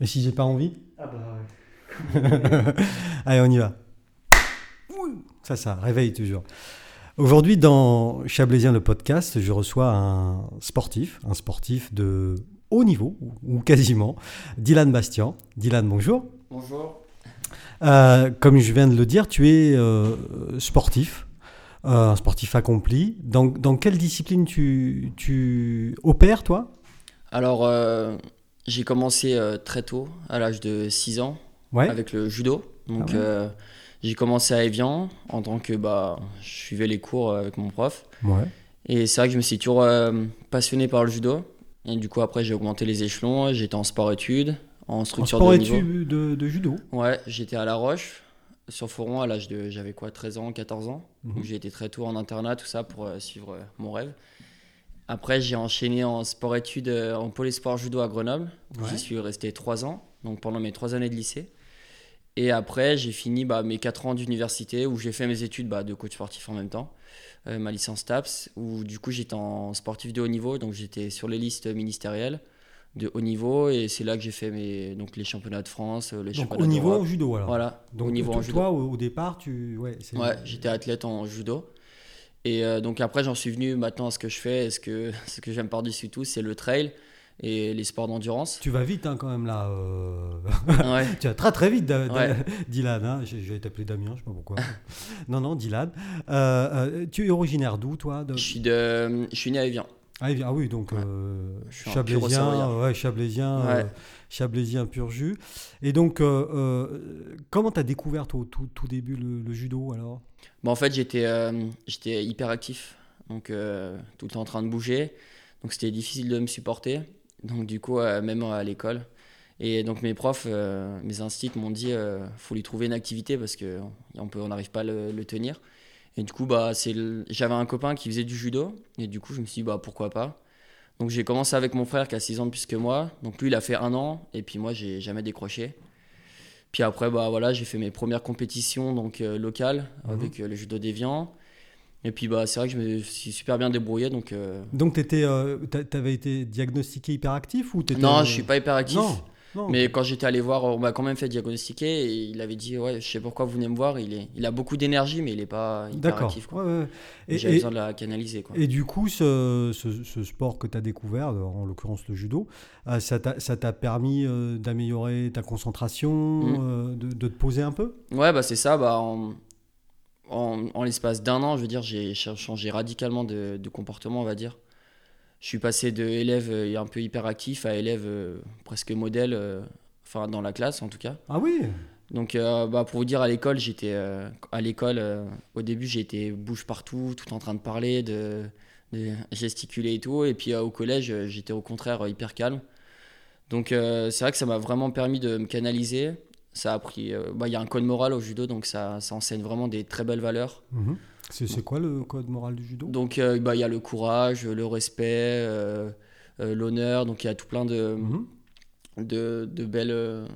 Et si j'ai pas envie Ah bah ouais. Allez, on y va. Ça, ça réveille toujours. Aujourd'hui, dans Chablaisien le podcast, je reçois un sportif, un sportif de haut niveau, ou quasiment, Dylan Bastian. Dylan, bonjour. Bonjour. Euh, comme je viens de le dire, tu es euh, sportif, euh, un sportif accompli. Dans, dans quelle discipline tu, tu opères, toi? Alors, j'ai commencé très tôt, à l'âge de 6 ans, Ouais. avec le judo. Donc, Ah ouais. euh, j'ai commencé à Evian en tant que bah, je suivais les cours avec mon prof. Ouais. Et c'est vrai que je me suis toujours euh, passionné par le judo. Et du coup, après, j'ai augmenté les échelons. J'étais en sport-études, en En structure de sport niveau. de, de judo. Ouais, j'étais à La Roche, sur Foron, à l'âge de. J'avais quoi, 13 ans, 14 ans. Mhm. Donc j'ai été très tôt en internat, tout ça, pour euh, suivre euh, mon rêve. Après, j'ai enchaîné en sport-études euh, en pôle sport judo à Grenoble. Ouais. J'y suis resté 3 ans, donc pendant mes 3 années de lycée. Et après, j'ai fini bah, mes 4 ans d'université où j'ai fait mes études bah, de coach sportif en même temps, euh, ma licence TAPS, où du coup j'étais en sportif de haut niveau, donc j'étais sur les listes ministérielles de haut niveau, et c'est là que j'ai fait mes, donc les championnats de France, euh, les Donc championnats au niveau en judo, alors. Voilà, Donc au niveau toi, en judo. toi, au, départ, tu. Ouais, j'étais athlète en judo. Et euh, donc après, j'en suis venu maintenant à ce que je fais. Ce que, ce que j'aime par-dessus tout, c'est le trail et les sports d'endurance. Tu vas vite hein, quand même là. euh. ouais. tu vas très très vite, Da- Da- Ouais. Dylan. Hein. Vais t'appeler Damien, je sais pas pourquoi. non, non, Dylan. Euh, euh, tu es originaire d'où, toi de... Je suis, de, je suis né à Evian. Ah, ah oui, donc Ouais. euh, Je suis un Chablaisien, pur Savoyard. ouais, Chablaisien, Ouais. euh, Chablaisien pur jus. Et donc, euh, euh, comment tu as découvert au tout, tout début le, le judo alors? Bon, en fait, j'étais euh, j'étais hyper actif. Donc, euh, tout le temps en train de bouger. Donc, c'était difficile de me supporter. Donc, du coup, euh, même à l'école. Et donc, mes profs, euh, mes instits m'ont dit euh, faut lui trouver une activité parce qu'on on n'arrive pas à le, le tenir. Et du coup, bah, c'est le- j'avais un copain qui faisait du judo. Et du coup, je me suis dit bah, pourquoi pas. Donc, j'ai commencé avec mon frère qui a 6 ans de plus que moi. Donc, lui, il a fait un an. Et puis, moi, j'ai jamais décroché. Puis après, bah, voilà, j'ai fait mes premières compétitions donc, euh, locales Mhm. avec euh, le judo d'Evian. Et puis, bah, c'est vrai que je me suis super bien débrouillé. Donc, euh, Donc, tu avais été diagnostiqué hyperactif ou t'étais- non, je suis pas hyper actif. Non, non. Mais quand j'étais allé voir, on m'a quand même fait diagnostiquer et il avait dit Ouais, je sais pourquoi vous venez me voir. Il, est, il a beaucoup d'énergie, mais il est pas hyper actif. quoi. Ouais, ouais. Et, J'avais et- besoin de la canaliser. Quoi. et du coup, ce, ce- ce sport que tu as découvert, en l'occurrence le judo, euh, ça t'a ça t'a permis euh, d'améliorer ta concentration, Mhm. euh, de, de te poser un peu? Ouais, bah, c'est ça. Bah, en en, en l'espace d'un an, je veux dire, j'ai ch- changé radicalement de, de comportement, on va dire. Je suis passé de élève euh, un peu hyperactif à élève euh, presque modèle, euh, enfin dans la classe en tout cas. Ah oui? Donc, euh, bah, pour vous dire, à l'école, j'étais euh, à l'école. euh, au début, j'étais bouge partout, tout en train de parler, de, de gesticuler et tout. Et puis au collège, j'étais au contraire hyper calme. Donc, c'est vrai que ça m'a vraiment permis de me canaliser. Ça a pris. bah, Il y a un code moral au judo, donc ça, ça enseigne vraiment des très belles valeurs. Mhm. C'est quoi le code moral du judo? Donc, euh, bah, il y a le courage, le respect, euh, euh, l'honneur. Donc, il y a tout plein de, Mhm. de, de belles.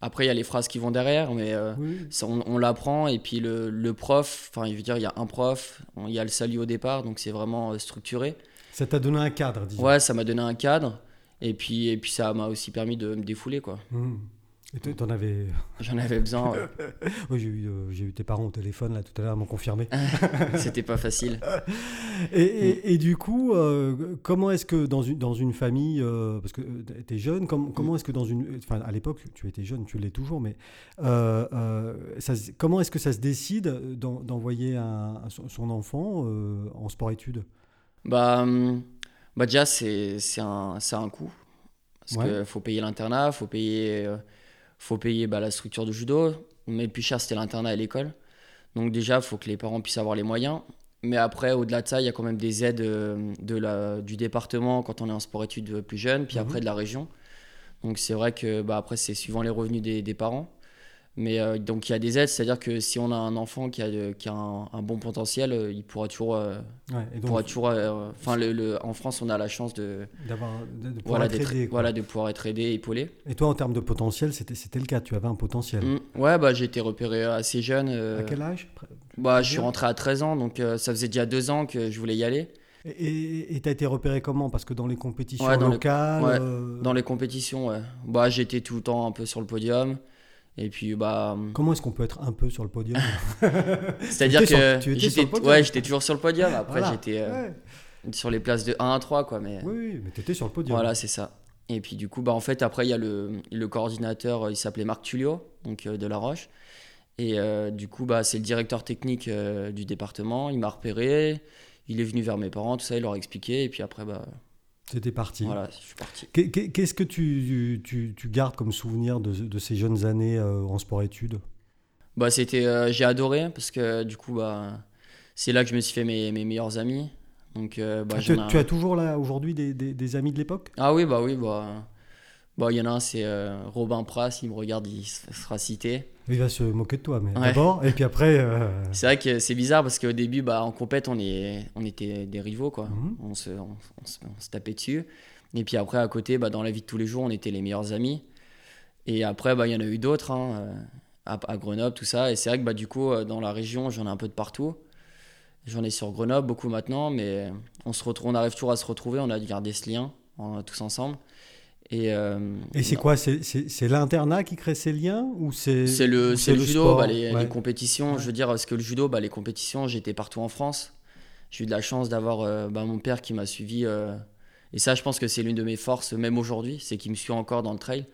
Après, il y a les phrases qui vont derrière, mais. Oui. ça, on, on l'apprend et puis le, le prof, enfin, je veux dire, il y a un prof, il y a le salut au départ, donc c'est vraiment structuré. Ça t'a donné un cadre, disons. Ouais, ça m'a donné un cadre et puis, et puis ça m'a aussi permis de me défouler, quoi. Mhm. Et t'en avais. J'en avais besoin, ouais. Oui, j'ai eu, euh, eu tes parents au téléphone là tout à l'heure, ils m'ont confirmé. c'était pas facile. Et, et- et du coup, euh, comment est-ce que dans une, dans une famille, euh, parce que tu es jeune, com- comment est-ce que dans une. Enfin, à l'époque, tu étais jeune, tu l'es toujours, mais euh, euh, ça comment est-ce que ça se décide d'en- d'envoyer un- son enfant euh, en sport-études Bah, hum, bah déjà, c'est un, un coût. Parce Ouais. qu'il faut payer l'internat, faut payer, euh, faut payer bah, la structure de judo. Mais le plus cher, c'était l'internat et l'école. Donc déjà, il faut que les parents puissent avoir les moyens. Mais après, au-delà de ça, il y a quand même des aides euh, de la, du département quand on est en sport-études plus jeune, puis Mhm. après de la région. Donc c'est vrai que bah, après, c'est suivant les revenus des, des parents. Mais euh, donc il y a des aides, c'est-à-dire que si on a un enfant qui a, de- qui a un, un bon potentiel, euh, il pourra toujours euh, Ouais, et donc, pourra toujours euh, enfin le, le- en France on a la chance de d'avoir, de, de pouvoir voilà être aidé, voilà de pouvoir être aidé épaulé Et toi, en termes de potentiel, c'était, c'était le cas, tu avais un potentiel. Mm. ouais bah j'ai été repéré assez jeune euh, À quel âge? Bah je suis rentré à 13 ans donc euh, ça faisait déjà deux ans que je voulais y aller Et tu as été repéré comment? Parce que dans les compétitions Ouais, dans les- locales. ouais, euh, Dans les compétitions, ouais. Bah, j'étais tout le temps un peu sur le podium. Et puis, bah. Comment est-ce qu'on peut être un peu sur le podium C'est-à dire étais sur- que. j'étais-. Ouais, j'étais toujours sur le podium. Après, Voilà. j'étais euh, Ouais. sur les places de 1 à 3, quoi. Mais Oui, oui, mais tu étais sur le podium. voilà, c'est ça. Et puis, du coup, bah, en fait, après, il y a le, le coordinateur, euh, il s'appelait Marc Tulio, donc euh, de La Roche. Et euh, du coup, bah, c'est le directeur technique du département. Il m'a repéré. Il est venu vers mes parents, tout ça, il leur a expliqué. Et puis après, bah, C'était parti. voilà, je suis parti. Qu'est- qu'est- Qu'est-ce que tu, tu, tu gardes comme souvenir de, de ces jeunes années euh, en sport-études? Bah, c'était, euh, j'ai adoré parce que du coup, bah, c'est là que je me suis fait mes, mes meilleurs amis. Donc, euh, bah, Ah, tu, tu as toujours là aujourd'hui des, des- des amis de l'époque? Ah oui, bah oui, bah. Bah, il y en a un, c'est euh, Robin Pras, il me regarde, il sera cité. Il va se moquer de toi, mais Ouais. d'abord, et puis après. euh, C'est vrai que c'est bizarre parce qu'au début, bah, en compète, on, est, on était des rivaux, quoi. Mhm. On, se, on, on se, on se tapait dessus. Et puis après, à côté, bah, dans la vie de tous les jours, on était les meilleurs amis. Et après, bah, il y en a eu d'autres, hein, euh, à, à Grenoble, tout ça. Et c'est vrai que bah, du coup, euh, dans la région, j'en ai un peu de partout. J'en ai sur Grenoble, beaucoup maintenant, mais on, se retrouve, on arrive toujours à se retrouver. On a gardé ce lien en- tous ensemble. Et, euh, Et c'est quoi C'est l'internat qui crée ces liens ou c'est C'est le, le judo, sport bah, les, Ouais. les compétitions. Ouais. Je veux dire, parce que le judo, bah, les compétitions, j'étais partout en France. J'ai eu de la chance d'avoir euh, bah, mon père qui m'a suivi. euh, et ça, je pense que c'est l'une de mes forces, même aujourd'hui, c'est qu'il me suit encore dans le trail.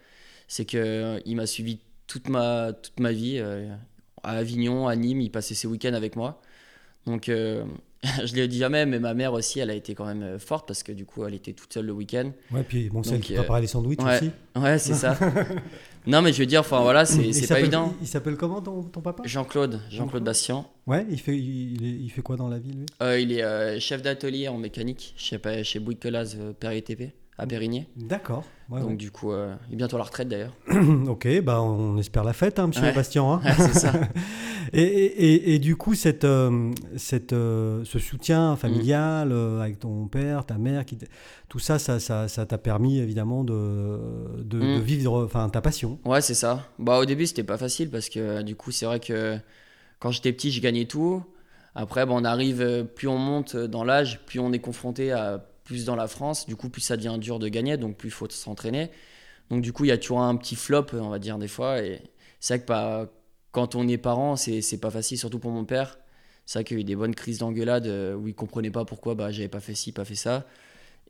C'est qu'il m'a suivi toute ma, toute ma vie. à Avignon, à Nîmes, il passait ses week-ends avec moi. Donc, je l'ai dit jamais, mais ma mère aussi, elle a été quand même euh, forte parce que du coup, elle était toute seule le week-end. Ouais, puis bon, celle qui euh, préparait les sandwichs ouais. aussi. Ouais, c'est ça. non, mais je veux dire, enfin voilà, Il c'est pas évident. Il, s'appelle comment ton, ton papa? Jean-Claude, Jean-Claude. Bastien. Ouais, il fait, il, est- il fait quoi dans la vie lui? Euh, il est euh, chef d'atelier en mécanique chez, chez Bouygues euh, TP à Périgné. D'accord. ouais, Donc ouais. du coup, euh, il est bientôt à la retraite d'ailleurs. ok, bah on espère la fête, hein, monsieur Ouais. Bastien. hein. C'est ça. Et, et- et- du coup, cette, euh, cette, euh, ce soutien familial Mm. euh, avec ton père, ta mère, qui tout ça, ça ça ça t'a permis évidemment de, de, de Mm. vivre ta passion. Ouais, c'est ça. Bah au début, c'était pas facile parce que du coup, c'est vrai que quand j'étais petit, je gagnais tout. Après, bah, on arrive, plus on monte dans l'âge, plus on est confronté à plus dans la France. Du coup, plus ça devient dur de gagner, donc plus il faut s'entraîner. Donc du coup, il y a toujours un petit flop, on va dire des fois. Et c'est vrai que bah, quand on est parent, c'est c'est pas facile, surtout pour mon père. C'est vrai qu'il y a eu des bonnes crises d'engueulade euh, où il comprenait pas pourquoi bah, j'avais pas fait ci, pas fait ça.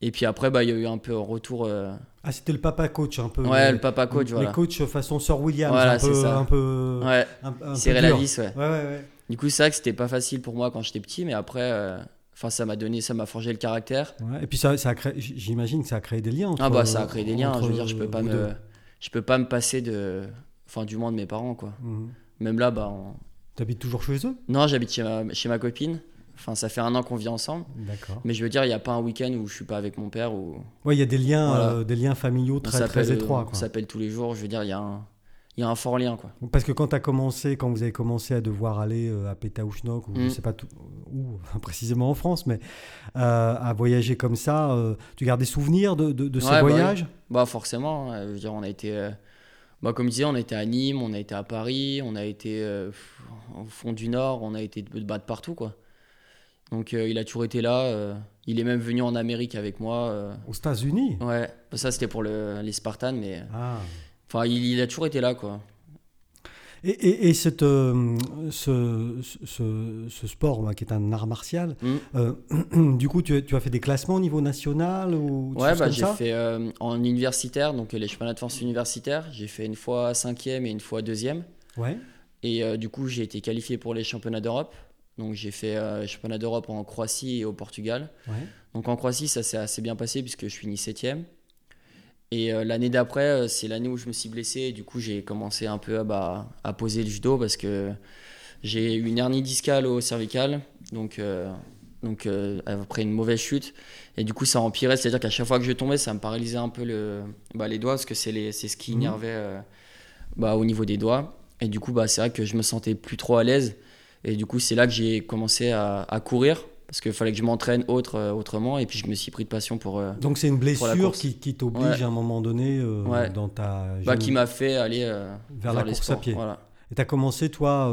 Et puis après, bah, il y a eu un peu un retour. euh, Ah, c'était le papa coach un peu. Ouais, le papa coach, les voilà. coachs façon Sir William, Voilà, un peu, c'est ça. un peu, Ouais, un, un peu serrer la vis, ouais. Ouais, ouais, ouais. Du coup, c'est vrai que c'était pas facile pour moi quand j'étais petit, mais après, euh, enfin, ça m'a donné, ça m'a forgé le caractère. Ouais, Et puis ça, ça a créé, j'imagine que ça a créé des liens. Entre, ah bah, ça a créé des liens. Je veux dire, je peux pas me, deux. je peux pas me passer de, enfin, du moins de mes parents, quoi. Mhm. Même là, bah, on- T'habites toujours chez eux? Non, j'habite chez ma, chez ma copine. Enfin, ça fait un an qu'on vit ensemble. D'accord. Mais je veux dire, il y a pas un week-end où je suis pas avec mon père ou Ouais, il y a des liens, Voilà. euh, des liens familiaux on très, très étroits. on quoi. s'appelle tous les jours. Je veux dire, il y a un, il y a un fort lien, quoi. Parce que quand tu as commencé, quand vous avez commencé à devoir aller euh, à Pétaouchnok, ou je Mm. sais pas tout- où précisément en France, mais euh, à voyager comme ça, euh, tu gardes des souvenirs de, de- de ces Ouais, bah voyages? Bah forcément, euh, je veux dire, on a été, euh, bah, comme je disais, on a été à Nîmes, on a été à Paris, on a été euh, au fond du Nord, on a été de, de partout quoi. Donc euh, il a toujours été là, euh, il est même venu en Amérique avec moi. Aux États-Unis? Ouais, ça c'était pour le, les Spartans, mais Ah. enfin il, il a toujours été là quoi. Et, et- et cette, euh, ce, ce- ce sport bah, qui est un art martial, Mm. euh, du coup, tu, as- tu as fait des classements au niveau national ou Ouais, bah, j'ai fait euh, en universitaire, donc les championnats de France universitaires, j'ai fait une fois cinquième et une fois deuxième. Ouais. Et du coup, j'ai été qualifié pour les championnats d'Europe. Donc j'ai fait euh, les championnats d'Europe en Croatie et au Portugal. ouais. Donc en Croatie, ça s'est assez bien passé puisque je finis septième. Et euh, l'année d'après, euh, c'est l'année où je me suis blessé. Et du coup, j'ai commencé un peu à, bah, à poser le judo parce que j'ai eu une hernie discale au cervical. Donc, euh, donc euh, après une mauvaise chute. Et du coup, ça empirait. C'est-à-dire qu'à chaque fois que je tombais, ça me paralysait un peu le, bah, les doigts parce que c'est ce qui énervait euh, bah, au niveau des doigts. Et du coup, bah, c'est vrai que je me sentais plus trop à l'aise. Et du coup, c'est là que j'ai commencé à, à courir parce qu'il fallait que je m'entraîne autre, euh, autrement. Et puis, je me suis pris de passion pour. euh, Donc c'est une blessure qui, qui t'oblige Ouais. à un moment donné euh, Ouais. dans ta bah, qui m'a fait aller euh, vers la course à pied. Voilà. Et tu as commencé, toi,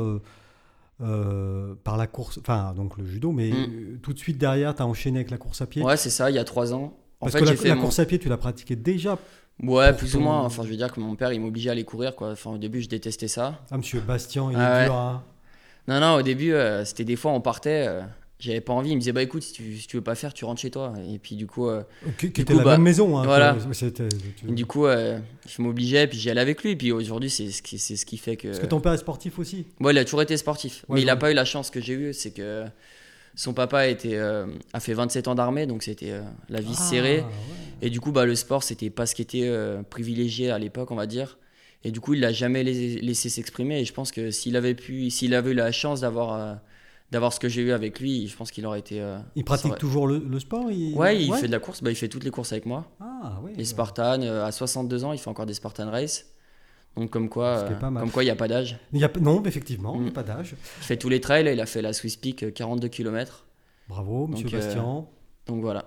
euh, par la course, enfin donc le judo, mais Mm. tout de suite derrière, tu as enchaîné avec la course à pied. Ouais, c'est ça, il y a trois ans. En Parce fait, que la, j'ai fait la mon- course à pied, tu l'as pratiquée déjà. Ouais, plus ton- ou moins. Enfin, je veux dire que mon père, il m'obligeait à aller courir, quoi. Enfin, au début, je détestais ça. Ah, monsieur Bastien, il Ah est ouais. dur. hein. Non, non, au début, euh, c'était des fois, on partait, euh, j'avais pas envie. Il me disait, bah écoute, si tu, si tu veux pas faire, tu rentres chez toi. Et puis, du coup, euh, Qui, était la bah, même maison. Hein, voilà. tu- du coup euh, je m'obligeais, puis j'y allais avec lui. Et puis aujourd'hui, c'est ce qui, c'est ce qui fait que. Parce que ton père est sportif aussi. Ouais, il a toujours été sportif. Ouais, mais il a pas eu la chance que j'ai eue, c'est que son papa était, euh, a fait 27 ans d'armée, donc c'était euh, la vie Ah, serrée. ouais. Et du coup, bah, le sport, c'était pas ce qui était privilégié à l'époque, on va dire. Et du coup, il l'a jamais laissé, s'exprimer. Et je pense que s'il avait pu, s'il avait eu la chance d'avoir d'avoir ce que j'ai eu avec lui, je pense qu'il aurait été. euh, Il pratique aurait- toujours le, le sport il... Ouais, il fait de la course. Bah, il fait toutes les courses avec moi. Ah, ouais. Les Spartans, euh, à 62 ans, il fait encore des Spartan Race. Donc comme quoi, euh, comme quoi, il n'y a pas d'âge. Il y a... Non, effectivement, il n'y a Mm. pas d'âge. Il fait tous les trails. Il a fait la Swiss Peak, euh, 42 km. Bravo, monsieur Donc, Bastien. Donc voilà.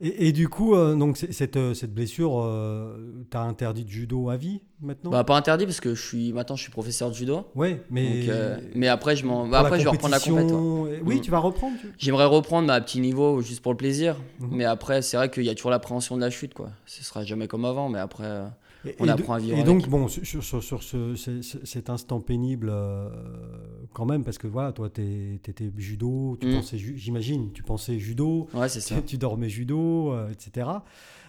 Et, et du coup, euh, donc, cette, euh, cette blessure, euh, t'as interdit de judo à vie maintenant? Bah, pas interdit parce que je suis maintenant je suis professeur de judo. Ouais, mais. Donc, euh, mais après je m'en bah, après je vais reprendre la compète. ouais. Oui, Mm. tu vas reprendre. tu- J'aimerais reprendre mais à petit niveau juste pour le plaisir. Mhm. Mais après c'est vrai qu'il y a toujours l'appréhension de la chute quoi. Ce sera jamais comme avant mais après Et, On et apprend à vivre Et donc, bon, sur, sur, sur ce, ce- ce- cet instant pénible, euh, quand même, parce que voilà, toi, tu étais judo, tu Mm. pensais, j'imagine, tu pensais judo, ouais c'est ça. tu, tu dormais judo, euh, etc.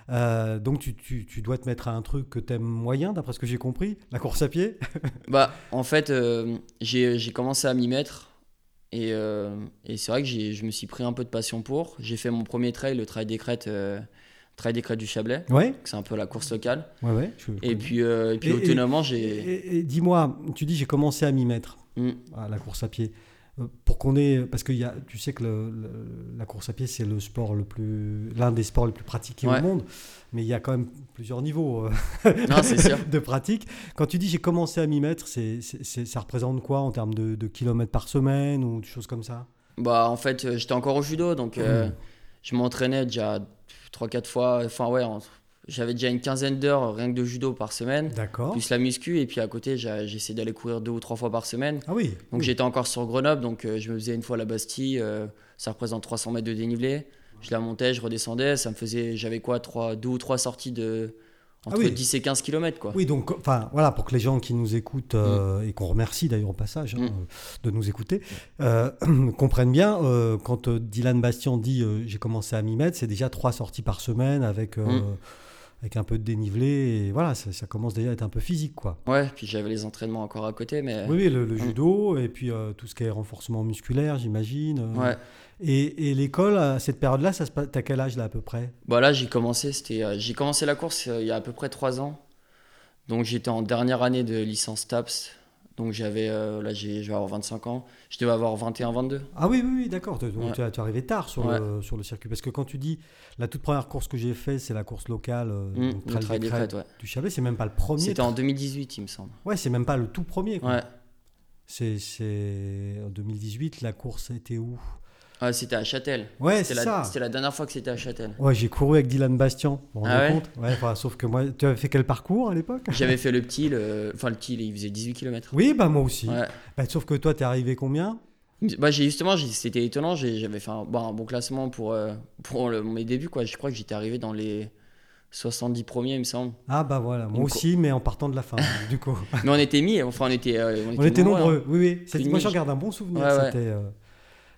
Euh, donc, tu, tu- tu dois te mettre à un truc que tu aimes moyen, d'après ce que j'ai compris, la course à pied. Bah en fait euh, j'ai j'ai commencé à m'y mettre et, euh, et c'est vrai que j'ai- je me suis pris un peu de passion pour. J'ai fait mon premier trail, le trail des crêtes, trail des crêtes du Chablais. Ouais, C'est un peu la course locale. ouais, ouais. je Et puis, euh, et puis j'ai. dis-moi, tu dis j'ai commencé à m'y mettre Mm. à la course à pied. Euh, Pour qu'on ait, parce que y a, tu sais que le- le- la course à pied c'est le sport le plus, l'un des sports les plus pratiqués Ouais. au monde, mais il y a quand même plusieurs niveaux euh, Non c'est sûr. de pratique. Quand tu dis j'ai commencé à m'y mettre, c'est, ça représente quoi en termes de, de kilomètres par semaine ou des choses comme ça? Bah, en fait, euh, j'étais encore au judo, donc euh, Mhm. Je m'entraînais déjà 3-4 fois. Enfin, ouais, j'avais déjà une quinzaine d'heures rien que de judo par semaine, D'accord. plus la muscu, et puis à côté, j'essayais d'aller courir deux ou trois fois par semaine. Ah oui. Donc oui. j'étais encore sur Grenoble, donc euh, je me faisais une fois la Bastille, euh, ça représente 300 mètres de dénivelé. Je la montais, je redescendais, ça me faisait, j'avais quoi, trois, deux ou trois sorties de entre Ah oui. 10 et 15 km, quoi. Oui, donc, enfin, voilà, pour que les gens qui nous écoutent, euh, et qu'on remercie d'ailleurs au passage hein, Mm. euh, de nous écouter, euh, comprennent bien, euh, quand Dylan Bastien dit euh, j'ai commencé à m'y mettre, c'est déjà trois sorties par semaine avec, euh, Mm. Avec un peu de dénivelé, et voilà, ça, ça commence déjà à être un peu physique, quoi. Ouais, puis j'avais les entraînements encore à côté, mais Oui, oui, le, le Mm. judo, et puis euh, tout ce qui est renforcement musculaire, j'imagine. euh. ouais. Et, et l'école, à cette période-là, ça se passe, t'as quel âge là à peu près? Bah là, j'ai commencé, c'était, euh, j'ai commencé la course il y a à peu près 3 ans. Donc j'étais en dernière année de licence TAPS. Donc j'avais, euh, là j'ai, je vais avoir 25 ans. Je devais avoir 21-22. Ah oui, oui, oui d'accord. Donc Ouais. tu, es- arrivé tard sur, Ouais. le, sur le circuit. Parce que quand tu dis la toute première course que j'ai fait, c'est la course locale euh, donc Trail trail ouais. du Chablais, c'est même pas le premier. C'était en 2018, il me semble. Ouais, c'est même pas le tout premier. quoi. Ouais. C'est, c'est en 2018, la course était où? Ah, c'était à Châtel. Ouais, c'était, c'est la, ça. c'était la dernière fois que c'était à Châtel. Ouais, j'ai couru avec Dylan Bastien. Vous vous rendez Ah ouais compte ouais, enfin, Sauf que moi, tu avais fait quel parcours à l'époque? J'avais fait le petit, le... enfin le petit, il faisait 18 km. Oui, bah moi aussi. Ouais. Bah, sauf que toi, t'es arrivé combien? Bah, j'ai, justement, c'était étonnant. j'avais fait un, bon, un bon classement pour, euh, pour le- mes débuts. Quoi. Je crois que j'étais arrivé dans les 70 premiers, il me semble. Ah bah voilà, moi aussi, mais en partant de la fin, du coup. Mais on était mis, enfin on était, euh, On était hein. nombreux, oui, oui. Une Moi, niche. garde un bon souvenir. Ouais, ouais. C'était, euh,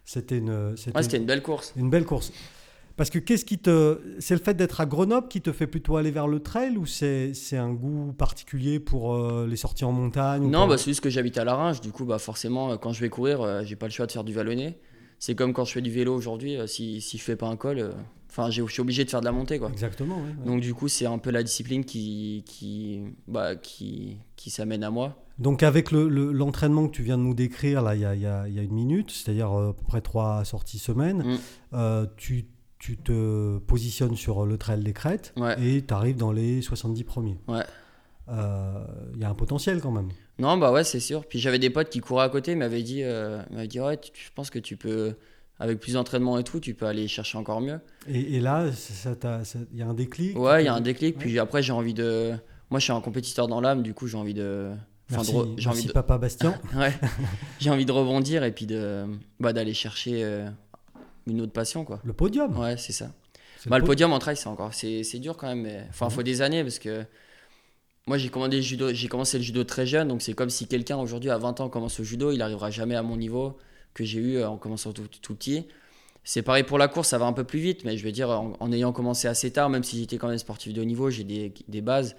c'était une, c'était Ouais, c'était une belle course. une belle course. Parce que qu'est-ce qui te, c'est le fait d'être à Grenoble qui te fait plutôt aller vers le trail ou c'est, c'est un goût particulier pour euh, les sorties en montagne ou Non, bah, c'est juste que j'habite à Laringe, du coup, bah, forcément, euh, quand je vais courir, euh, j'ai pas le choix de faire du vallonné. C'est comme quand je fais du vélo aujourd'hui, euh, si, si je fais pas un col, enfin, je suis obligé de faire de la montée, quoi. Exactement. ouais, ouais. Donc, du coup, c'est un peu la discipline qui, qui, bah, qui, qui s'amène à moi. Donc avec le- le- l'entraînement que tu viens de nous décrire là, il y a, y a- y a une minute, c'est-à-dire euh, à peu près trois sorties semaine, Mm. euh, tu, tu te positionnes sur le trail des crêtes Ouais. et tu arrives dans les 70 premiers. Ouais. Euh, Il y a un potentiel quand même. Non, bah ouais, c'est sûr. Puis j'avais des potes qui couraient à côté, m'avaient dit, euh, m'avaient dit, ouais, tu- je pense que tu peux, avec plus d'entraînement et tout, tu peux aller chercher encore mieux. Et, et là, il y a un déclic Ouais, il y a un déclic. Ouais. Puis après, j'ai envie de. Moi, je suis un compétiteur dans l'âme, du coup, j'ai envie de, Enfin, Merci, de j'ai envie de, papa Bastien. ouais, j'ai envie de rebondir et puis de bah, d'aller chercher euh, une autre passion quoi. Le podium. Ouais, c'est ça. Bah, le po- podium en trail, c'est encore c'est dur quand même. Mais... Enfin, Mhm. faut des années parce que moi j'ai commandé le judo, j'ai commencé le judo très jeune, donc c'est comme si quelqu'un aujourd'hui à 20 ans commence le judo, il arrivera jamais à mon niveau que j'ai eu euh, en commençant tout, tout petit. C'est pareil pour la course, ça va un peu plus vite, mais je veux dire en, ayant commencé assez tard, même si j'étais quand même sportif de haut niveau, j'ai des, des bases.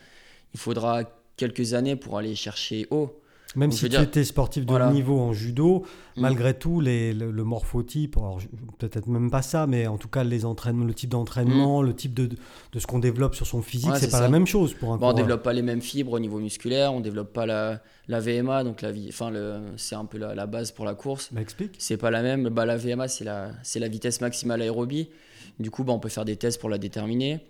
Il faudra quelques années pour aller chercher haut. Même Donc, si tu dire- étais sportif de voilà. haut niveau en judo, Mm. malgré tout, les, le, le morphotype, peut-être même pas ça, mais en tout cas, les entraînements, le type d'entraînement, le type de, de ce qu'on développe sur son physique, Mm. Ouais, c'est pas ça. la même chose pour un Bon, on développe pas les mêmes fibres au niveau musculaire, on développe pas la, la VMA, donc la vie, enfin c'est un peu la, la base pour la course. Bah, explique. C'est pas la même. Bah, la VMA, c'est la, vitesse maximale aérobie. Du coup, bah, on peut faire des tests pour la déterminer.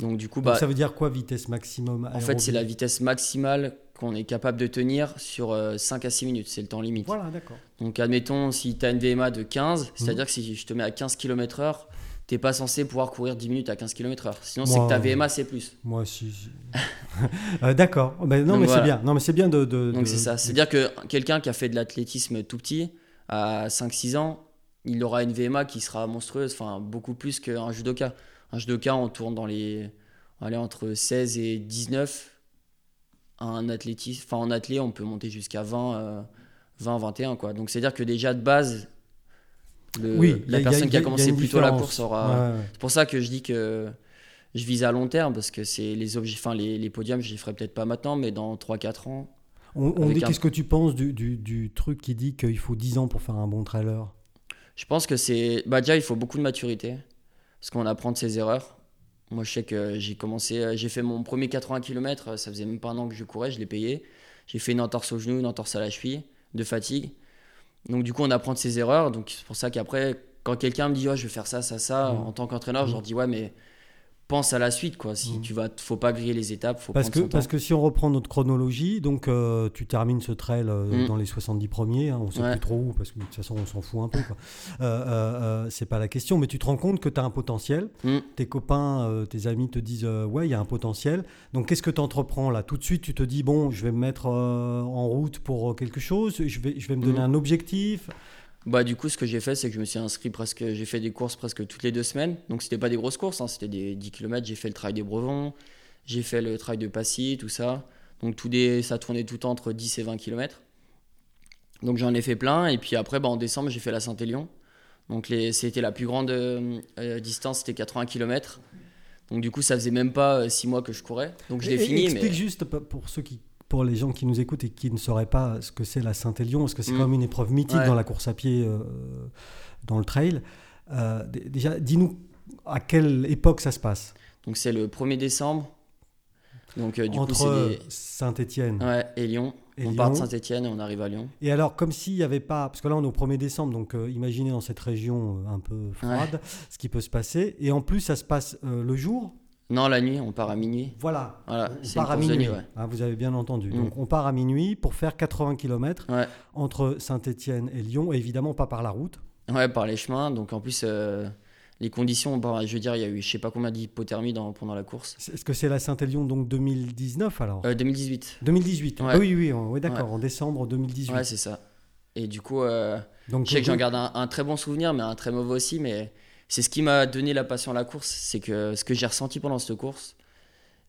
Donc, du coup, Donc, bah, ça veut dire quoi, vitesse maximum en fait, c'est la aérobie vitesse maximale qu'on est capable de tenir sur euh, 5 à 6 minutes. C'est le temps limite. Voilà, d'accord. Donc, admettons, si tu as une VMA de 15, Mhm. c'est-à-dire que si je te mets à 15 km/h, t'es pas censé pouvoir courir 10 minutes à 15 km/h. Sinon, c'est que ta VMA, c'est plus. Moi, si. si. Euh, d'accord. Ben, non, mais voilà. c'est bien. Non, mais c'est bien de. de- Donc de- c'est ça. C'est-à-dire que quelqu'un qui a fait de l'athlétisme tout petit, à 5-6 ans, il aura une VMA qui sera monstrueuse, enfin beaucoup plus qu'un judoka. Un judoka, on tourne dans les... Allez, entre 16 et 19. Un athlétisme, enfin en athlé, on peut monter jusqu'à 20, euh, 20, 21 quoi. Donc c'est-à-dire que déjà de base, le- Oui, la a- a- personne qui a- commencé plus tôt la course aura, Ouais, c'est pour ça que je dis que je vise à long terme parce que c'est les objets, enfin les, les podiums, je les ferai peut-être pas maintenant, mais dans 3-4 ans. On, dit un- qu'est-ce que tu penses du, du, du truc qui dit qu'il faut 10 ans pour faire un bon trailer? Je pense que c'est. Bah, déjà, il faut beaucoup de maturité. Parce qu'on apprend de ses erreurs. Moi, je sais que j'ai commencé. euh, J'ai fait mon premier 80 km. Ça faisait même pas un an que je courais. Je l'ai payé. J'ai fait une entorse au genou, une entorse à la cheville, de fatigue. Donc, du coup, on apprend de ses erreurs. Donc, c'est pour ça qu'après, quand quelqu'un me dit, ouais, je vais faire ça, ça, ça, Mhm. en tant qu'entraîneur, je leur dis, ouais, mais pense à la suite, quoi. Si Mhm. tu vas. Faut pas griller les étapes. Faut Parce que, son temps. parce que si on reprend notre chronologie, donc euh, tu termines ce trail euh, Mm. dans les 70 premiers, hein, on sait Ouais. plus trop où, parce que de toute façon on s'en fout un peu. quoi. Euh, euh, c'est pas la question, mais tu te rends compte que tu as un potentiel. Mm. Tes copains, tes amis te disent ouais, il y a un potentiel. Donc qu'est-ce que tu entreprends là? Tout de suite, tu te dis bon, je vais me mettre en route pour quelque chose, je vais, je vais me donner Mm. un objectif. Bah du coup ce que j'ai fait c'est que je me suis inscrit presque j'ai fait des courses presque toutes les deux semaines. Donc c'était pas des grosses courses hein, c'était des 10 km j'ai fait le trail des Brevons j'ai fait le trail de Passy tout ça. Donc tout des ça tournait tout le temps entre 10 et 20 km donc j'en ai fait plein. Et puis après bah, en décembre j'ai fait la Saint-Élion. Donc les c'était la plus grande euh, euh, distance c'était 80 km donc du coup ça faisait même pas 6 mois que je courais. Donc je l'ai fini Explique mais juste pour ceux qui pour les gens qui nous écoutent et qui ne sauraient pas ce que c'est la Saint-Élion, parce que c'est Mm. quand même une épreuve mythique Ouais. dans la course à pied, euh, dans le trail. Euh, déjà, dis-nous à quelle époque ça se passe donc c'est le 1er décembre donc euh, du Entre des... Saint-Étienne ouais et Lyon et on Lyon. part de Saint-Étienne et on arrive à Lyon Et alors, comme s'il n'y avait pas, parce que là on est au 1er décembre, donc euh, imaginez dans cette région euh, un peu froide ce qui peut se passer. Et en plus, ça se passe euh, le jour. Non, la nuit, on part à minuit. Voilà, Voilà, on part à minuit. nuit, ouais. Hein, vous avez bien entendu. Mm. Donc on part à minuit pour faire 80 km Ouais. entre Saint-Étienne et Lyon, et évidemment pas par la route. Ouais, par les chemins. Donc en plus, euh, les conditions, bah, je veux dire, il y a eu je sais pas combien d'hypothermie pendant la course. Est-ce que c'est la Saint-Élion donc 2019 alors? Euh, 2018. 2018 Ouais. Ah Oui, oui, oui, d'accord, en décembre 2018. Ouais, c'est ça. Et du coup, euh, donc, je sais que j'en garde un, un très bon souvenir, mais un très mauvais aussi. Mais c'est ce qui m'a donné la passion à la course. C'est que ce que j'ai ressenti pendant cette course,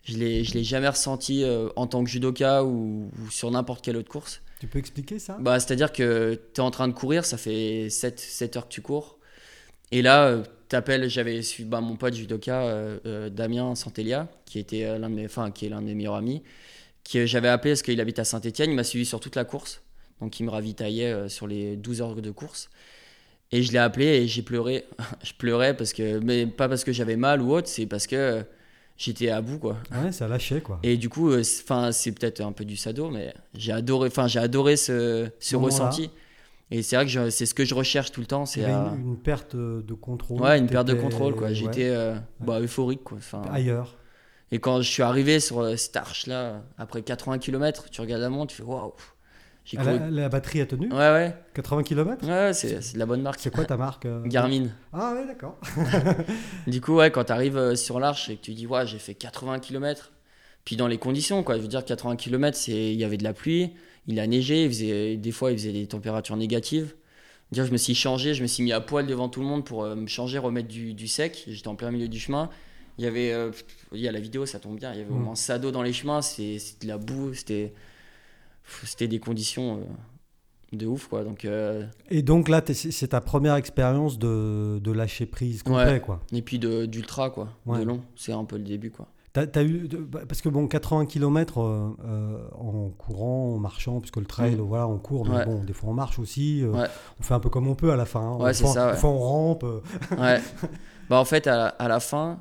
je l'ai je l'ai jamais ressenti euh, en tant que judoka ou, ou sur n'importe quelle autre course. Tu peux expliquer ça? Bah, C'est-à-dire que tu es en train de courir, ça fait 7, 7 heures que tu cours. Et là, euh, t'appelles, j'avais su bah, mon pote judoka euh, Damien Santelia, qui, était, l'un de mes, enfin, qui est l'un de mes meilleurs amis, que j'avais appelé parce qu'il habite à Saint-Etienne. Il m'a suivi sur toute la course. Donc il me ravitaillait sur les 12 heures de course. Et je l'ai appelé et j'ai pleuré. je pleurais parce que, mais pas parce que j'avais mal ou autre, c'est parce que j'étais à bout quoi. Ouais, ça lâchait quoi. Et du coup, euh, c'est- enfin, c'est peut-être un peu du sado, mais j'ai adoré, enfin, j'ai adoré ce, ce ressenti. Et c'est vrai que c'est ce que je recherche tout le temps. C'est à- une, une perte de contrôle. ouais, une perte de contrôle, quoi. ouais, J'étais euh, bah, euphorique, quoi. Enfin, ailleurs. et quand je suis arrivé sur euh, cette arche-là, après 80 km, tu regardes la montre, tu fais waouh. J'ai Ah, couru. La, la batterie a tenu Ouais, ouais, 80 km ouais, ouais, c'est c'est de la bonne marque. C'est quoi ta marque euh, Garmin. Ah ouais, d'accord. Du coup, ouais, quand tu arrives sur l'arche et que tu dis, ouais, j'ai fait 80 km, Puis dans les conditions, quoi. Je veux dire, 80 km, il y avait de la pluie, il a neigé, il faisait, des fois, il faisait des températures négatives. Dire, je me suis changé, je me suis mis à poil devant tout le monde pour euh, me changer, remettre du, du sec. J'étais en plein milieu du chemin. Il y avait, euh, il y a la vidéo, ça tombe bien. Il y avait au Mm. moins d'eau dans les chemins. C'était de la boue, c'était, c'était des conditions euh, de ouf, quoi. Donc, euh, Et donc là, c'est ta première expérience de, de lâcher prise complet, Ouais. quoi. et puis d'ultra, quoi, Ouais. de long. C'est un peu le début, quoi. T'as- t'as eu, bah, parce que bon, 80 km en courant, en marchant, puisque le trail, Mm. voilà, on court, mais Ouais. bon, des fois on marche aussi. euh. On fait un peu comme on peut à la fin. hein. Des fois- ça, Des ouais. fois on rampe. euh, Ouais. bah, en fait, à la, à la fin,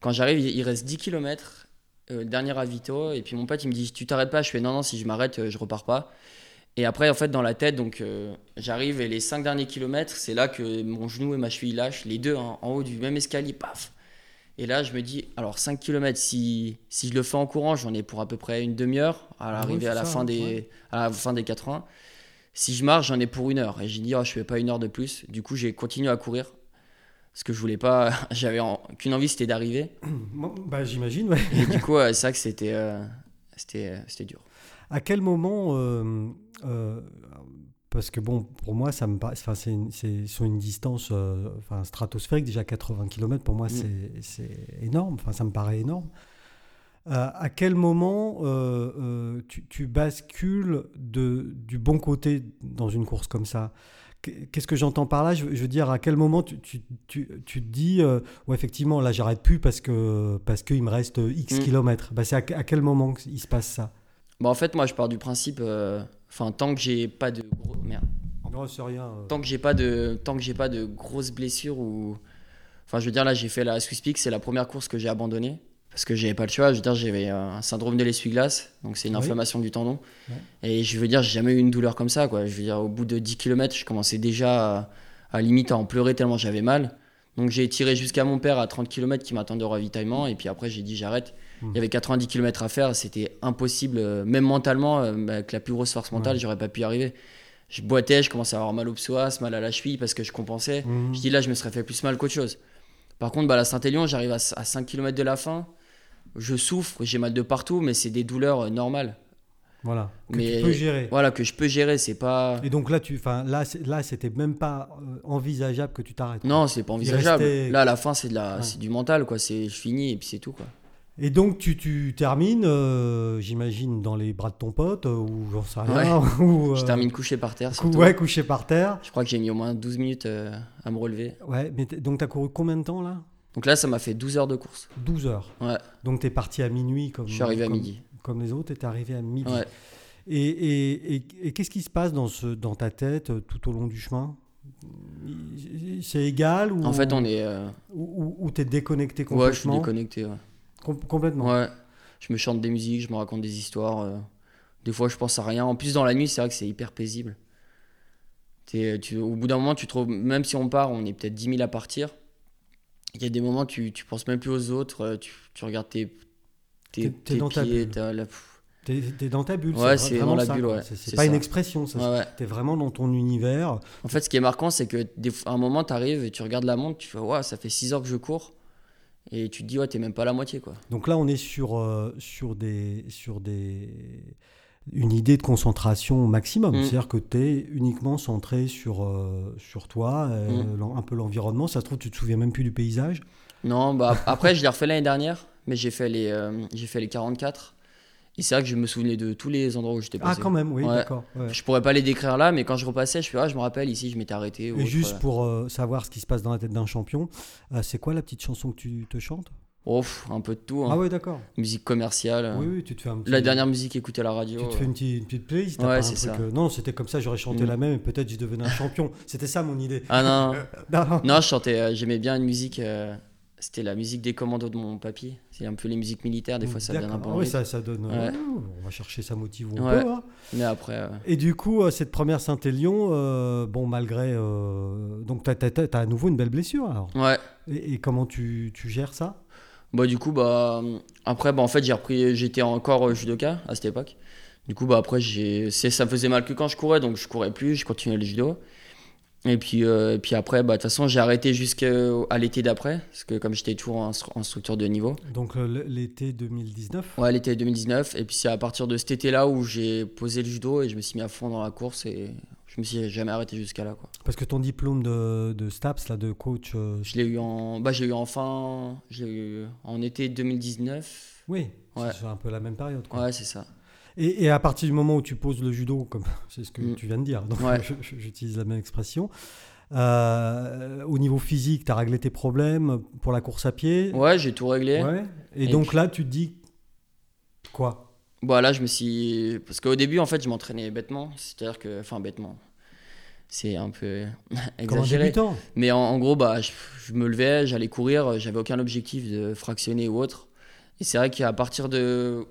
quand j'arrive, il reste 10 km, le dernier ravito, et puis mon pote, il me dit Tu t'arrêtes pas Je fais Non, non, si je m'arrête, euh, je repars pas. Et après, en fait, dans la tête, donc euh, j'arrive et les 5 derniers kilomètres, c'est là que mon genou et ma cheville lâchent, les deux hein, en haut du même escalier, paf Et là, je me dis Alors, 5 km, si, si je le fais en courant, j'en ai pour à peu près une demi-heure à Ah oui, l'arrivée à, la ça, fin des, ouais. à la fin des 80. Si je marche, j'en ai pour une heure. Et j'ai dit, oh, je fais pas une heure de plus. Du coup, j'ai continué à courir. Parce que je voulais pas. J'avais en- qu'une envie, c'était d'arriver. Bah, J'imagine, ouais. Et du coup, c'est vrai que c'était, euh, c'était, euh, c'était dur. À quel moment euh, euh, Parce que bon, pour moi, ça me enfin, c'est sur une distance enfin, stratosphérique, déjà 80 km, pour moi, Mm. c'est- c'est énorme. Enfin, ça me paraît énorme. Euh, à quel moment euh, euh, tu, tu bascules de, du bon côté dans une course comme ça? Qu'est-ce que j'entends par là? Je, veux- dire, à quel moment tu, tu, tu, tu te dis, euh, ouais, effectivement, là, j'arrête plus parce que parce qu'il me reste X Mm. kilomètres. Bah, c'est à, à quel moment qu'il se passe ça? Bah, en fait, moi, je pars du principe. euh, Enfin, tant que j'ai pas de. Gros... Merde. Non, c'est rien. euh. Tant que j'ai pas de, tant que j'ai pas de grosses blessures ou. Enfin, je veux dire, là, j'ai fait la Swiss Peak, c'est la première course que j'ai abandonnée. Parce que j'avais pas le choix. Je veux dire, j'avais un syndrome de l'essuie-glace. Donc, c'est une Oui. inflammation du tendon. Ouais. Et je veux dire, j'ai jamais eu une douleur comme ça, quoi. Je veux dire, au bout de 10 km, je commençais déjà à, à limite à en pleurer tellement j'avais mal. Donc, j'ai tiré jusqu'à mon père à 30 km qui m'attendait au ravitaillement. Et puis après, j'ai dit, j'arrête. Hmm. Il y avait 90 km à faire. C'était impossible, euh, même mentalement, euh, avec la plus grosse force mentale, Ouais. j'aurais pas pu y arriver. Je boitais, je commençais à avoir mal au psoas, mal à la cheville parce que je compensais. Mhm. Je dis là, je me serais fait plus mal qu'autre chose. Par contre, bah, la Saint-Élion, j'arrive à, à 5 km de la fin. Je souffre, j'ai mal de partout, mais c'est des douleurs euh, normales. Voilà. Que Mais- tu peux gérer. Voilà, que je peux gérer. C'est pas. Et donc là, tu, enfin, là, là, c'était même pas euh, envisageable que tu t'arrêtes. Non, c'est pas envisageable. restait- Là, à la fin, c'est de la, Ouais. c'est du mental, quoi. C'est je finis et puis c'est tout, quoi. Et donc tu, tu termines, euh, j'imagine, dans les bras de ton pote euh, ou j'en sais rien. ou, Je termine couché par terre. cou- ouais, couché par terre. Je crois que j'ai mis au moins 12 minutes à me relever. Ouais, mais donc tu as couru combien de temps là? Donc là, ça m'a fait 12 heures de course. 12 heures. Ouais, Donc tu es parti à minuit comme je suis arrivé à comme- midi. Comme les autres, tu es arrivé à midi. Ouais. Et, et, et- et qu'est-ce qui se passe dans, ce, dans ta tête euh, tout au long du chemin? C'est égal ou, En fait, on est. euh, ou, tu es déconnecté Ouais, je suis complètement? déconnecté. ouais. Com- Complètement. Ouais, je me chante des musiques, je me raconte des histoires. euh. Des fois, je pense à rien. En plus, dans la nuit, c'est vrai que c'est hyper paisible. T'es- tu, au bout d'un moment, tu trouves, même si on part, on est peut-être 10 000 à partir. Il y a des moments, tu, tu penses même plus aux autres. euh, Tu, tu regardes tes, tes, T'es- t'es tes dans ta pieds. bulle. t'as la- pff. Tu es, dans ta bulle. Ouais, c'est dans la ça, bulle, ouais, C'est pas une expression, ça. Ouais, ouais. Tu es vraiment dans ton univers. En fait, ce qui est marquant, c'est que des à un moment, tu arrives et tu regardes la montre, tu fais, ouais, ça fait 6 heures que je cours. Et tu te dis, ouais, t'es même pas à la moitié, quoi. Donc là, on est sur, euh, sur, des, sur des, une idée de concentration maximum. Mm. C'est-à-dire que tu es uniquement centré sur, euh, sur toi, euh, Mm. un peu l'environnement. Ça se trouve, tu te souviens même plus du paysage. Non, bah après, je l'ai refait l'année dernière, mais j'ai fait, les, euh, j'ai fait les 44. Et c'est vrai que je me souvenais de tous les endroits où j'étais Ah, passé. quand même, oui, Ouais. d'accord. ouais. Je pourrais pas les décrire là, mais quand je repassais, je fais, ah, je me rappelle ici, je m'étais arrêté. Et autre, juste pour euh, savoir ce qui se passe dans la tête d'un champion, c'est quoi la petite chanson que tu te chantes? Un peu de tout. hein. Ah, oui, d'accord. Musique commerciale. Oui, oui, tu te fais un petit. La dernière musique écoutée à la radio. Tu te fais une petite, une petite playlist t'as Ouais, un c'est ça. euh, Non, c'était comme ça, j'aurais chanté Mm. la même et peut-être je devenais un champion. C'était ça mon idée. Ah non, Non. non, je chantais, euh, j'aimais bien une musique. euh, C'était la musique des commandos de mon papy. C'est un peu les musiques militaires, des fois ça donne un bon Ah oui, ça, ça donne. Ouais. on va chercher sa motive on Ouais. peut. hein. Mais après, Et du coup, cette première Saint-Élion, bon, malgré. donc, tu as, à nouveau une belle blessure alors. ouais. Et, et comment tu, tu gères ça? Bah du coup bah après bah en fait j'ai repris j'étais encore euh, judoka à cette époque. Du coup bah après j'ai ça me faisait mal que quand je courais donc je courais plus, je continuais le judo. Et puis, euh, et puis après, bah, de toute façon, j'ai arrêté jusqu'à l'été d'après, parce que comme j'étais toujours en, en structure de niveau. Donc euh, l'été 2019 Ouais, l'été 2019. Et puis c'est à partir de cet été-là où j'ai posé le judo et je me suis mis à fond dans la course et je me suis jamais arrêté jusqu'à là. Quoi. Parce que ton diplôme de, de STAPS, là, de coach. euh, Je l'ai eu en, bah, j'ai eu en fin, je eu en été 2019. Oui, Ouais. c'est un peu la même période. quoi. Ouais, c'est ça. Et, et à partir du moment où tu poses le judo, comme c'est ce que Mm. tu viens de dire, donc Ouais. j'utilise la même expression. euh, au niveau physique, tu as réglé tes problèmes pour la course à pied? Ouais, j'ai tout réglé. Ouais. Et, Et donc puis- là, tu te dis quoi? Bon, là, je me suis. Parce qu'au début, en fait, je m'entraînais bêtement. C'est-à-dire que. Enfin, bêtement. C'est un peu Comme un exagéré. Mais en, en gros, bah, je, je me levais, j'allais courir, j'avais aucun objectif de fractionner ou autre. Et c'est vrai qu'à partir de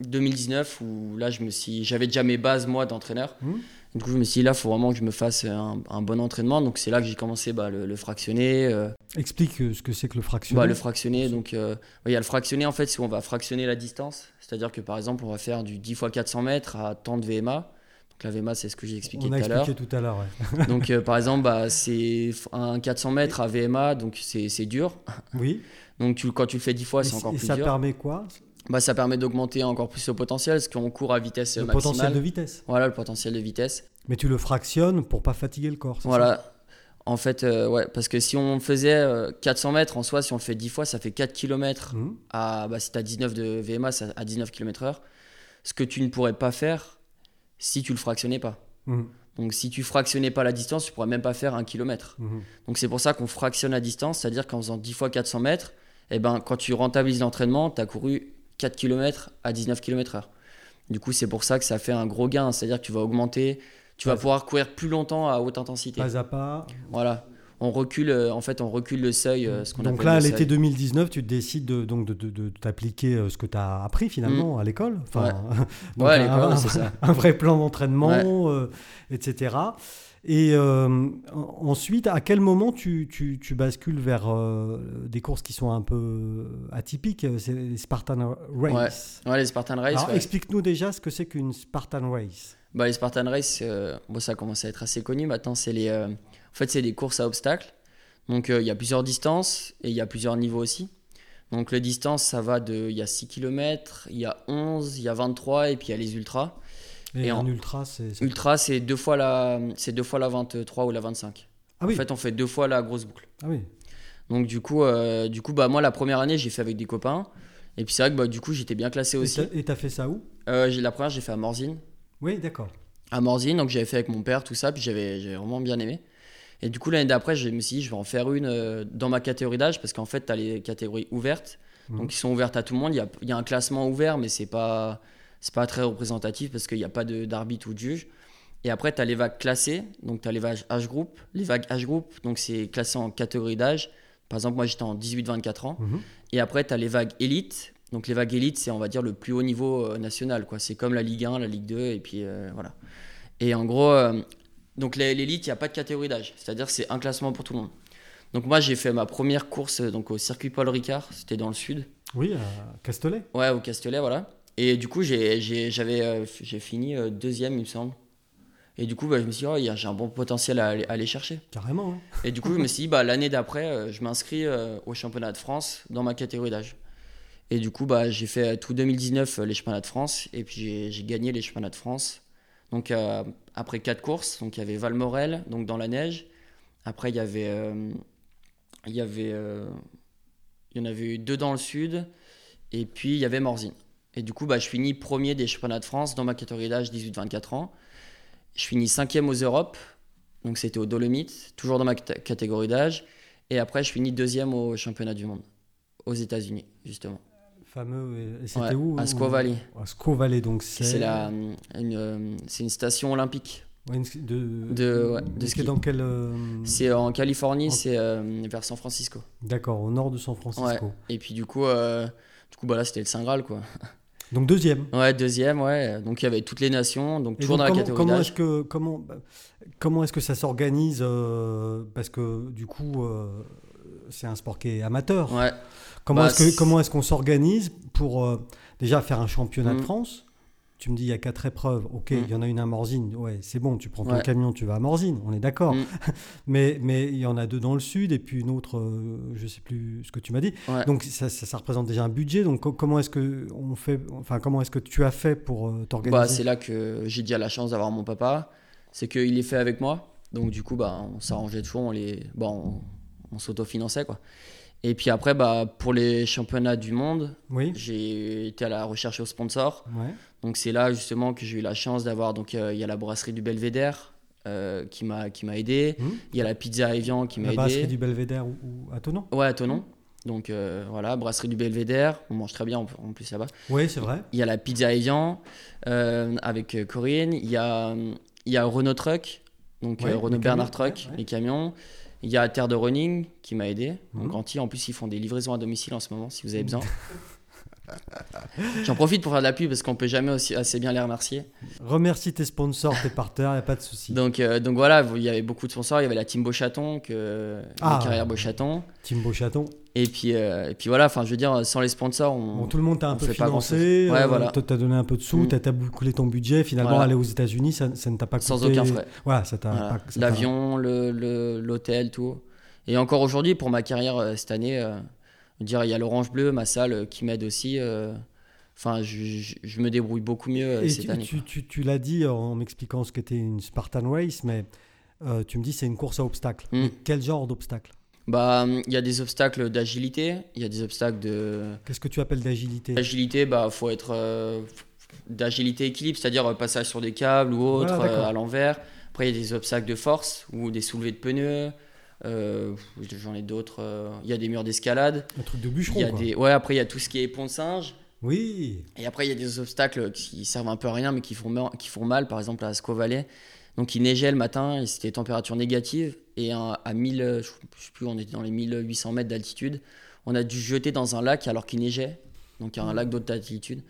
2019, où là, je me suis, j'avais déjà mes bases, moi, d'entraîneur. Mhm. Du coup, je me suis dit, là, il faut vraiment que je me fasse un, un bon entraînement. Donc, c'est là que j'ai commencé bah, le, le fractionner. euh, Explique euh, ce que c'est que le fractionné. bah, le fractionner, donc euh, il y a le fractionner en fait, c'est où on va fractionner la distance. C'est-à-dire que par exemple, on va faire du 10 x 400 mètres à tant de VMA. Donc la VMA, c'est ce que j'ai expliqué On tout a à l'heure. expliqué tout à l'heure. ouais. Donc euh, par exemple, bah, c'est un 400 mètres à VMA, donc c'est dur. Oui. Donc tu, quand tu le fais 10 fois, et c'est encore et plus ça dur. permet quoi? Bah, ça permet d'augmenter encore plus le potentiel, parce qu'on court à vitesse Le maximale. potentiel de vitesse. Voilà, le potentiel de vitesse. Mais tu le fractionnes pour pas fatiguer le corps. ça Voilà. En fait, euh, ouais, parce que si on faisait euh, 400 mètres en soi, si on le fait 10 fois, ça fait 4 km à, bah, si tu as 19 de VMA, ça- à 19 km/h, ce que tu ne pourrais pas faire si tu le fractionnais pas. Mhm. Donc si tu fractionnais pas la distance, tu pourrais même pas faire un kilomètre. Mhm. Donc c'est pour ça qu'on fractionne la distance, c'est-à-dire qu'en faisant 10 fois 400 mètres, eh ben, quand tu rentabilises l'entraînement, tu as couru 4 km à 19 km/h. Du coup, c'est pour ça que ça fait un gros gain, c'est-à-dire que tu vas augmenter, tu vas Ouais. pouvoir courir plus longtemps à haute intensité. Pas à pas. Voilà. On recule, euh, en fait, on recule le seuil, euh, ce qu'on Donc là, à l'été seuil. 2019, tu décides de, donc de, de- de t'appliquer euh, ce que tu as appris finalement à l'école. Enfin, donc Mm. Ouais, à un- un, c'est ça. un vrai plan d'entraînement, euh, etc. Et euh, en- ensuite, à quel moment tu, tu- tu bascules vers euh, des courses qui sont un peu atypiques C'est les Spartan Race? Ouais, les Spartan Race. Alors, ouais. explique-nous déjà ce que c'est qu'une Spartan Race. Bah, les Spartan Race, euh, bon, ça commence à être assez connu maintenant. C'est les, euh, en fait, c'est des courses à obstacles. Donc, euh, il y a plusieurs distances et il y a plusieurs niveaux aussi. Donc, les distances, ça va de. Il y a 6 km, il y a 11, il y a 23 et puis il y a les ultras. Et, en- ultra, c'est. Ultra, c'est deux, fois la, c'est deux fois la 23 ou la 25. Ah oui. En fait, on fait deux fois la grosse boucle. ah oui. Donc, du coup, euh, du coup bah, moi, la première année, j'ai fait avec des copains. Et puis, c'est vrai que bah, du coup, j'étais bien classé aussi. Et t'as fait ça où? Euh, la première, j'ai fait à Morzine. Oui, d'accord. à Morzine, donc j'avais fait avec mon père, tout ça, puis j'avais vraiment bien aimé. Et du coup, l'année d'après, je me suis dit, je vais en faire une euh, dans ma catégorie d'âge, parce qu'en fait, tu as les catégories ouvertes, Mhm. donc qui sont ouvertes à tout le monde. Il y a, il y a un classement ouvert, mais c'est pas, c'est pas très représentatif, parce qu'il n'y a pas d'arbitre ou de juge. Et après, tu as les vagues classées, donc tu as les vagues âge group. Les vagues âge group, donc c'est classé en catégorie d'âge. Par exemple, moi, j'étais en 18-24 ans. Mhm. Et après, tu as les vagues élites. Donc les vagues élites, c'est on va dire le plus haut niveau euh, national. quoi. C'est comme la Ligue 1, la Ligue 2, et puis euh, voilà. Et en gros, euh, donc l'élite, il n'y a pas de catégorie d'âge. C'est-à-dire c'est un classement pour tout le monde. Donc moi, j'ai fait ma première course euh, donc, au circuit Paul Ricard, c'était dans le sud. Oui, à Castellet. Ouais, au Castellet, voilà. Et du coup, j'ai euh, fini euh, deuxième, il me semble. Et du coup, bah, je me suis dit, oh, j'ai un bon potentiel à aller, à aller chercher. Carrément. hein. Et du coup, je me suis dit, bah, l'année d'après, euh, je m'inscris au championnat de France dans ma catégorie d'âge. Et du coup, bah, j'ai fait tout 2019 euh, les championnats de France. Et puis, j'ai- j'ai gagné les championnats de France. Donc, euh, après quatre courses, donc il y avait Valmorel, donc dans la neige. Après, il y avait. euh, il y avait. euh, il y en avait eu deux dans le sud. Et puis, il y avait Morzine. Et du coup, bah, je finis premier des championnats de France dans ma catégorie d'âge 18-24 ans. Je finis cinquième aux Europes. Donc c'était au Dolomites, toujours dans ma cat- catégorie d'âge. Et après, je finis deuxième au championnat du monde, aux États-Unis, justement. Fameux. et- C'était Ouais, où à Squaw Valley. À Squaw Valley, donc c'est. C'est la, une, euh, c'est une station olympique. Ouais, de, De- ouais, de c'est ski. dans quel. euh, C'est en Californie, En- c'est euh, vers San Francisco. D'accord, au nord de San Francisco. Et puis du coup, euh, du coup bah là, c'était le Saint Graal, quoi. Donc deuxième. Ouais, deuxième, ouais. Donc il y avait toutes les nations, donc toujours donc, dans la comment, catégorie comment d'âge. est-ce que comment bah, comment est-ce que ça s'organise euh, Parce que du coup, euh, c'est un sport qui est amateur. Ouais. Comment Bah, est-ce que comment est-ce qu'on s'organise pour euh, déjà faire un championnat de Mm. France tu me dis il y a quatre épreuves, ok, il Mm. y en a une à Morzine, ouais, c'est bon, tu prends ton Ouais. camion, tu vas à Morzine, on est d'accord. Mm. mais mais il y en a deux dans le sud et puis une autre, euh, je sais plus ce que tu m'as dit. Ouais. Donc ça, ça, ça représente déjà un budget. Donc co- comment est-ce que on fait, enfin comment est-ce que tu as fait pour euh, Bah, t'organiser c'est là que j'ai déjà la chance d'avoir mon papa. C'est qu'il est fait avec moi. Donc, du coup, bah, on s'arrangeait toujours. On, les... bah, on, on s'autofinançait. Quoi. Et puis après, bah, pour les championnats du monde, Oui. j'ai été à la recherche aux sponsors. Ouais. Donc, c'est là justement que j'ai eu la chance d'avoir. Donc, euh, il y a la brasserie du Belvédère euh, qui m'a qui m'a aidé. Hmm. Il y a la pizza Evian qui m'a La brasserie aidé. du Belvédère ou, ou à Tonon. Ouais, à Tonon. Donc, euh, voilà, brasserie du Belvédère. On mange très bien en en plus là-bas. Oui, c'est vrai. Il y a la pizza Evian avec Corinne. Il y a, il y a Renault Truck, donc Ouais, Renault Bernard camions, Truck, ouais. les camions. Il y a Terre de Running qui m'a aidé. Mhm. Donc Antilles, en plus, ils font des livraisons à domicile en ce moment si vous avez besoin. J'en profite pour faire de la pub parce qu'on peut jamais aussi assez bien les remercier. Remercie tes sponsors, tes partenaires, il n'y a pas de souci. Donc, euh, donc voilà, il y avait beaucoup de sponsors. Il y avait la team Beauchaton, que, Ah. les carrières Beauchaton. Timbo Chaton. Et puis, euh, et puis voilà, enfin, je veux dire, sans les sponsors, on, Bon, tout le monde t'a un peu financé. Ouais, euh, voilà. toi, t'as donné un peu de sous, Mm. t'as t'as bouclé ton budget. Finalement, Voilà. aller aux États-Unis, ça, ça ne t'a pas coûté. sans aucun frais. Voilà, ça t'a Voilà. L'avion, le- le- l'hôtel, tout. Et encore aujourd'hui, pour ma carrière cette année, dire, il y a l'Orange Bleu, ma salle, euh, qui m'aide aussi. euh, Enfin, je, je- je me débrouille beaucoup mieux euh, Et cette tu, année. tu, tu- tu l'as dit en m'expliquant ce qu'était une Spartan Race, mais euh, tu me dis c'est une course à obstacles. Mm. Quel genre d'obstacles? Bah, il y a des obstacles d'agilité, il y a des obstacles de Qu'est-ce que tu appelles d'agilité? d'agilité. Bah, faut être euh, d'agilité équilibre, c'est-à-dire passage sur des câbles ou autre Voilà, euh, à l'envers. Après, il y a des obstacles de force ou des soulevés de pneus. Euh, J'en ai d'autres. euh, Il y a des murs d'escalade. Un truc de Il bûcheron, y a quoi. des ouais. Après, il y a tout ce qui est pont de singe. Oui. Et après, il y a des obstacles qui servent un peu à rien, mais qui font, mal- qui font mal. Par exemple, à Valley. Donc, il neigeait le matin, et c'était température négative. Et à, à 1000, euh, je sais plus, on était dans les 1800 mètres d'altitude. On a dû jeter dans un lac alors qu'il neigeait. Donc, il y a un lac d'autre altitude.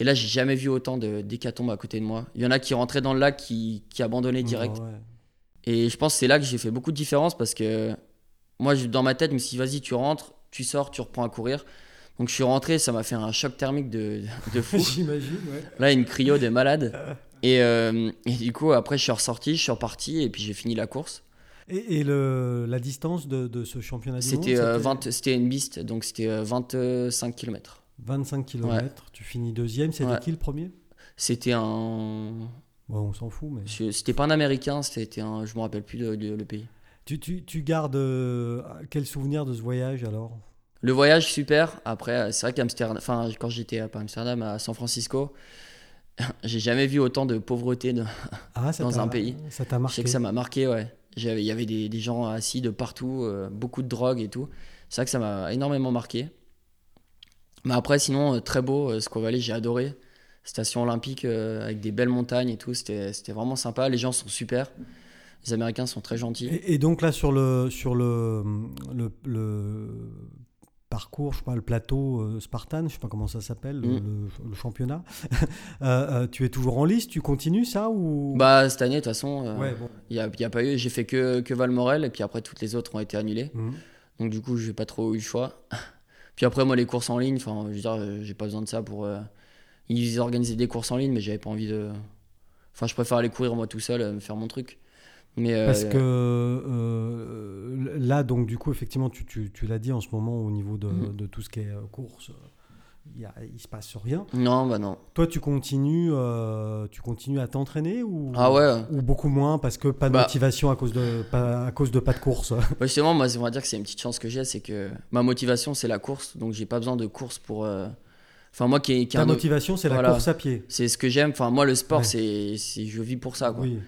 Et là, j'ai jamais vu autant de- d'hécatombes à côté de moi. Il y en a qui rentraient dans le lac, qui, qui abandonnaient direct. Ah ouais. Et je pense que c'est là que j'ai fait beaucoup de différence parce que moi, dans ma tête, je me suis dit, vas-y, tu rentres, tu sors, tu reprends à courir. Donc, je suis rentré, ça m'a fait un choc thermique de, de fou. J'imagine, ouais. Là, une cryo des malades. Et, euh, et du coup, après, je suis ressorti, je suis reparti et puis j'ai fini la course. Et, et le, la distance de, de ce championnat du monde C'était euh, 20 c'était une biste, donc c'était euh, 25 km. 25 km, tu finis deuxième. C'était Ouais. qui le premier? C'était un. Bon, on s'en fout, mais. C'était pas un américain, c'était un. Je me rappelle plus de- de- le pays. Tu, tu, tu gardes euh, quel souvenir de ce voyage alors? Le voyage, super. Après, euh, c'est vrai qu'Amsterdam. Enfin, quand j'étais à Amsterdam, à San Francisco, j'ai jamais vu autant de pauvreté. de- ah, Dans t'a- un pays. Ça t'a Je marqué sais que ça m'a marqué, ouais. Il y avait des, des gens assis de partout, euh, beaucoup de drogue et tout. C'est vrai que ça m'a énormément marqué. Mais après, sinon, très beau, Squaw Valley, j'ai adoré. Station olympique euh, avec des belles montagnes et tout, c'était vraiment sympa. Les gens sont super. Les Américains sont très gentils. Et, et donc là, sur le, sur le, le, le parcours, je sais pas, le plateau euh, Spartan, je sais pas comment ça s'appelle, le- Mm. le, le championnat, euh, euh, tu es toujours en liste, tu continues ça ou? Bah, cette année, de toute façon, il Ouais, bon. a, y a pas eu. J'ai fait que, que Valmorel et puis après, toutes les autres ont été annulées. Mm. Donc du coup, j'ai pas trop eu le choix. Puis après, moi, les courses en ligne, enfin, je veux dire, j'ai pas besoin de ça pour. Euh, Ils organisaient des courses en ligne, mais j'avais pas envie de. Enfin, je préfère aller courir moi tout seul, euh, me faire mon truc. Mais euh, Parce que euh, là, donc du coup, effectivement, tu, tu, tu l'as dit en ce moment au niveau de, Mhm. de tout ce qui est euh, course, il il se passe rien. non, bah non. Toi, tu continues, euh, tu continues à t'entraîner ou Ah ouais. ou beaucoup moins parce que pas de Bah. motivation à cause de pas, à cause de pas de course? Bah, justement, moi, on va dire que c'est une petite chance que j'ai, c'est que ma motivation, c'est la course, donc j'ai pas besoin de course pour. Euh, Enfin, moi qui qui Ta un- motivation, c'est la course à pied. c'est ce que j'aime. Enfin, moi, le sport, Ouais. c'est, c'est, je vis pour ça, quoi. Oui.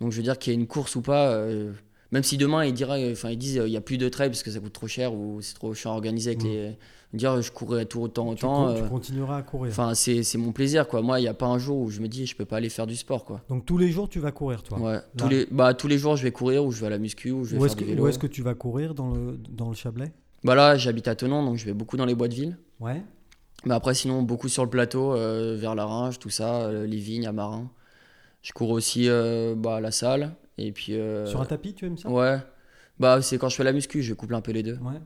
Donc je veux dire qu'il y ait une course ou pas, euh, même si demain ils diraient, enfin ils disent euh, il y a plus de trail parce que ça coûte trop cher ou c'est trop chiant à organiser avec les, dire je courrais tout autant autant. tu euh, continueras à courir. Enfin c'est, c'est mon plaisir quoi. Moi il n'y a pas un jour où je me dis je peux pas aller faire du sport quoi. Donc tous les jours, tu vas courir, toi? Ouais. Tous les, bah tous les jours je vais courir ou je vais à la muscu ou je vais Où faire est-ce du que, vélo. où est-ce que tu vas courir dans le, dans le Chablais? Bah là j'habite à Tenon donc je vais beaucoup dans les bois de ville. Ouais. Mais après sinon beaucoup sur le plateau euh, vers la Ringe tout ça, euh, les vignes à Marin. Je cours aussi euh, bah, à la salle et puis. Sur un tapis, tu aimes ça? Ouais. Bah c'est quand je fais la muscu je couple un peu les deux. Ouais.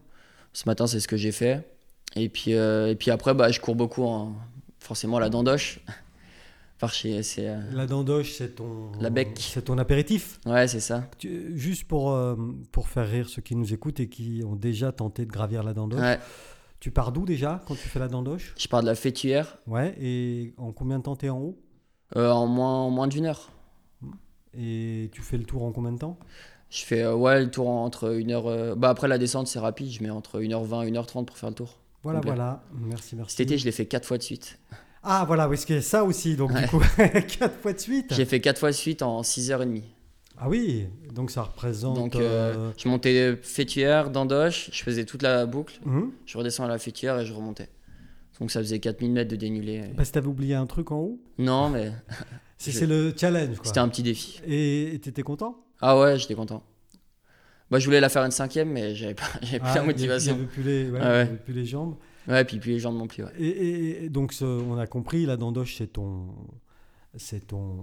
Ce matin, c'est ce que j'ai fait. Et puis, et puis après, bah, je cours beaucoup, en, forcément, à la dandoche. Par chez. C'est, La dandoche, c'est ton. La bec. C'est ton apéritif? Ouais, c'est ça. Tu- juste pour, pour faire rire ceux qui nous écoutent et qui ont déjà tenté de gravir la dandoche. Ouais. Tu pars d'où déjà quand tu fais la dandoche? Je pars de la fêtuaire Ouais. Et en combien de temps t'es en haut? Euh, en moins, moins d'une heure. Et tu fais le tour en combien de temps? Je fais euh, ouais, le tour entre une heure. euh, Bah, après la descente, c'est rapide. Je mets entre 1h20 et 1h30 pour faire le tour. Voilà, Complet. voilà. Merci, merci. Cet été, je l'ai fait 4 fois de suite. Ah, voilà, parce a ça aussi. Donc, du coup, quatre fois de suite. J'ai fait 4 fois de suite en 6h30. Ah oui, donc ça représente. Donc, euh, euh, je montais fêtuaire, dandoche, je faisais toute la boucle, hum. je redescends à la fêtuaire et je remontais. Donc, ça faisait 4000 mètres de dénivelé. Parce que t'avais oublié un truc en haut? Non, mais C'est Je- c'est le challenge, quoi. c'était un petit défi. Et t'étais content? Ah ouais, j'étais content. Bah, je voulais la faire une cinquième, mais j'avais pas, j'avais plus Ah, la avait- motivation. Avait plus les, ouais, Ah ouais. plus les jambes. Ouais, puis, puis les jambes non plus. Ouais. Et, et- et donc, ce- on a compris, la dandoche, c'est ton. C'est ton.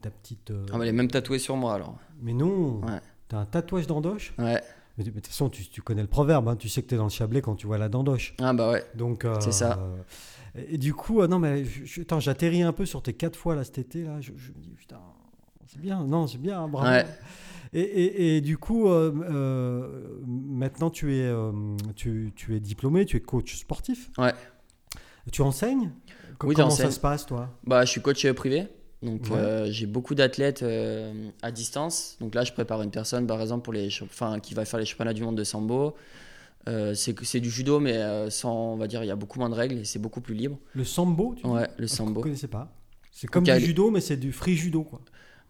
Ta petite. euh, Ah, mais elle est même tatouée sur moi alors. Mais non Ouais. T'as un tatouage d'andoche Ouais. Mais de toute façon, tu, tu connais le proverbe, hein, tu sais que t'es dans le Chablais quand tu vois la dandoche. Ah bah ouais. Donc, euh, C'est ça. Et, et du coup, euh, non, mais attends, j'atterris un peu sur tes quatre fois là cet été. Là, je, je me dis, putain, c'est bien, non, c'est bien, hein, bravo. Ouais. Et, et- et du coup, maintenant, tu es, tu, tu es diplômé, tu es coach sportif. Ouais. Tu enseignes? Oui, Comment ça se passe, toi? Bah, je suis coach privé. Donc, Ouais. euh, j'ai beaucoup d'athlètes euh, à distance. Donc là, je prépare une personne, par exemple, pour les, enfin, qui va faire les championnats du monde de sambo. Euh, c'est du judo, mais euh, sans, on va dire, il y a beaucoup moins de règles et c'est beaucoup plus libre. Le sambo tu Ouais, Ah, le Je sambo. ne connaissais pas. C'est comme Donc, du judo, mais c'est du free judo, quoi.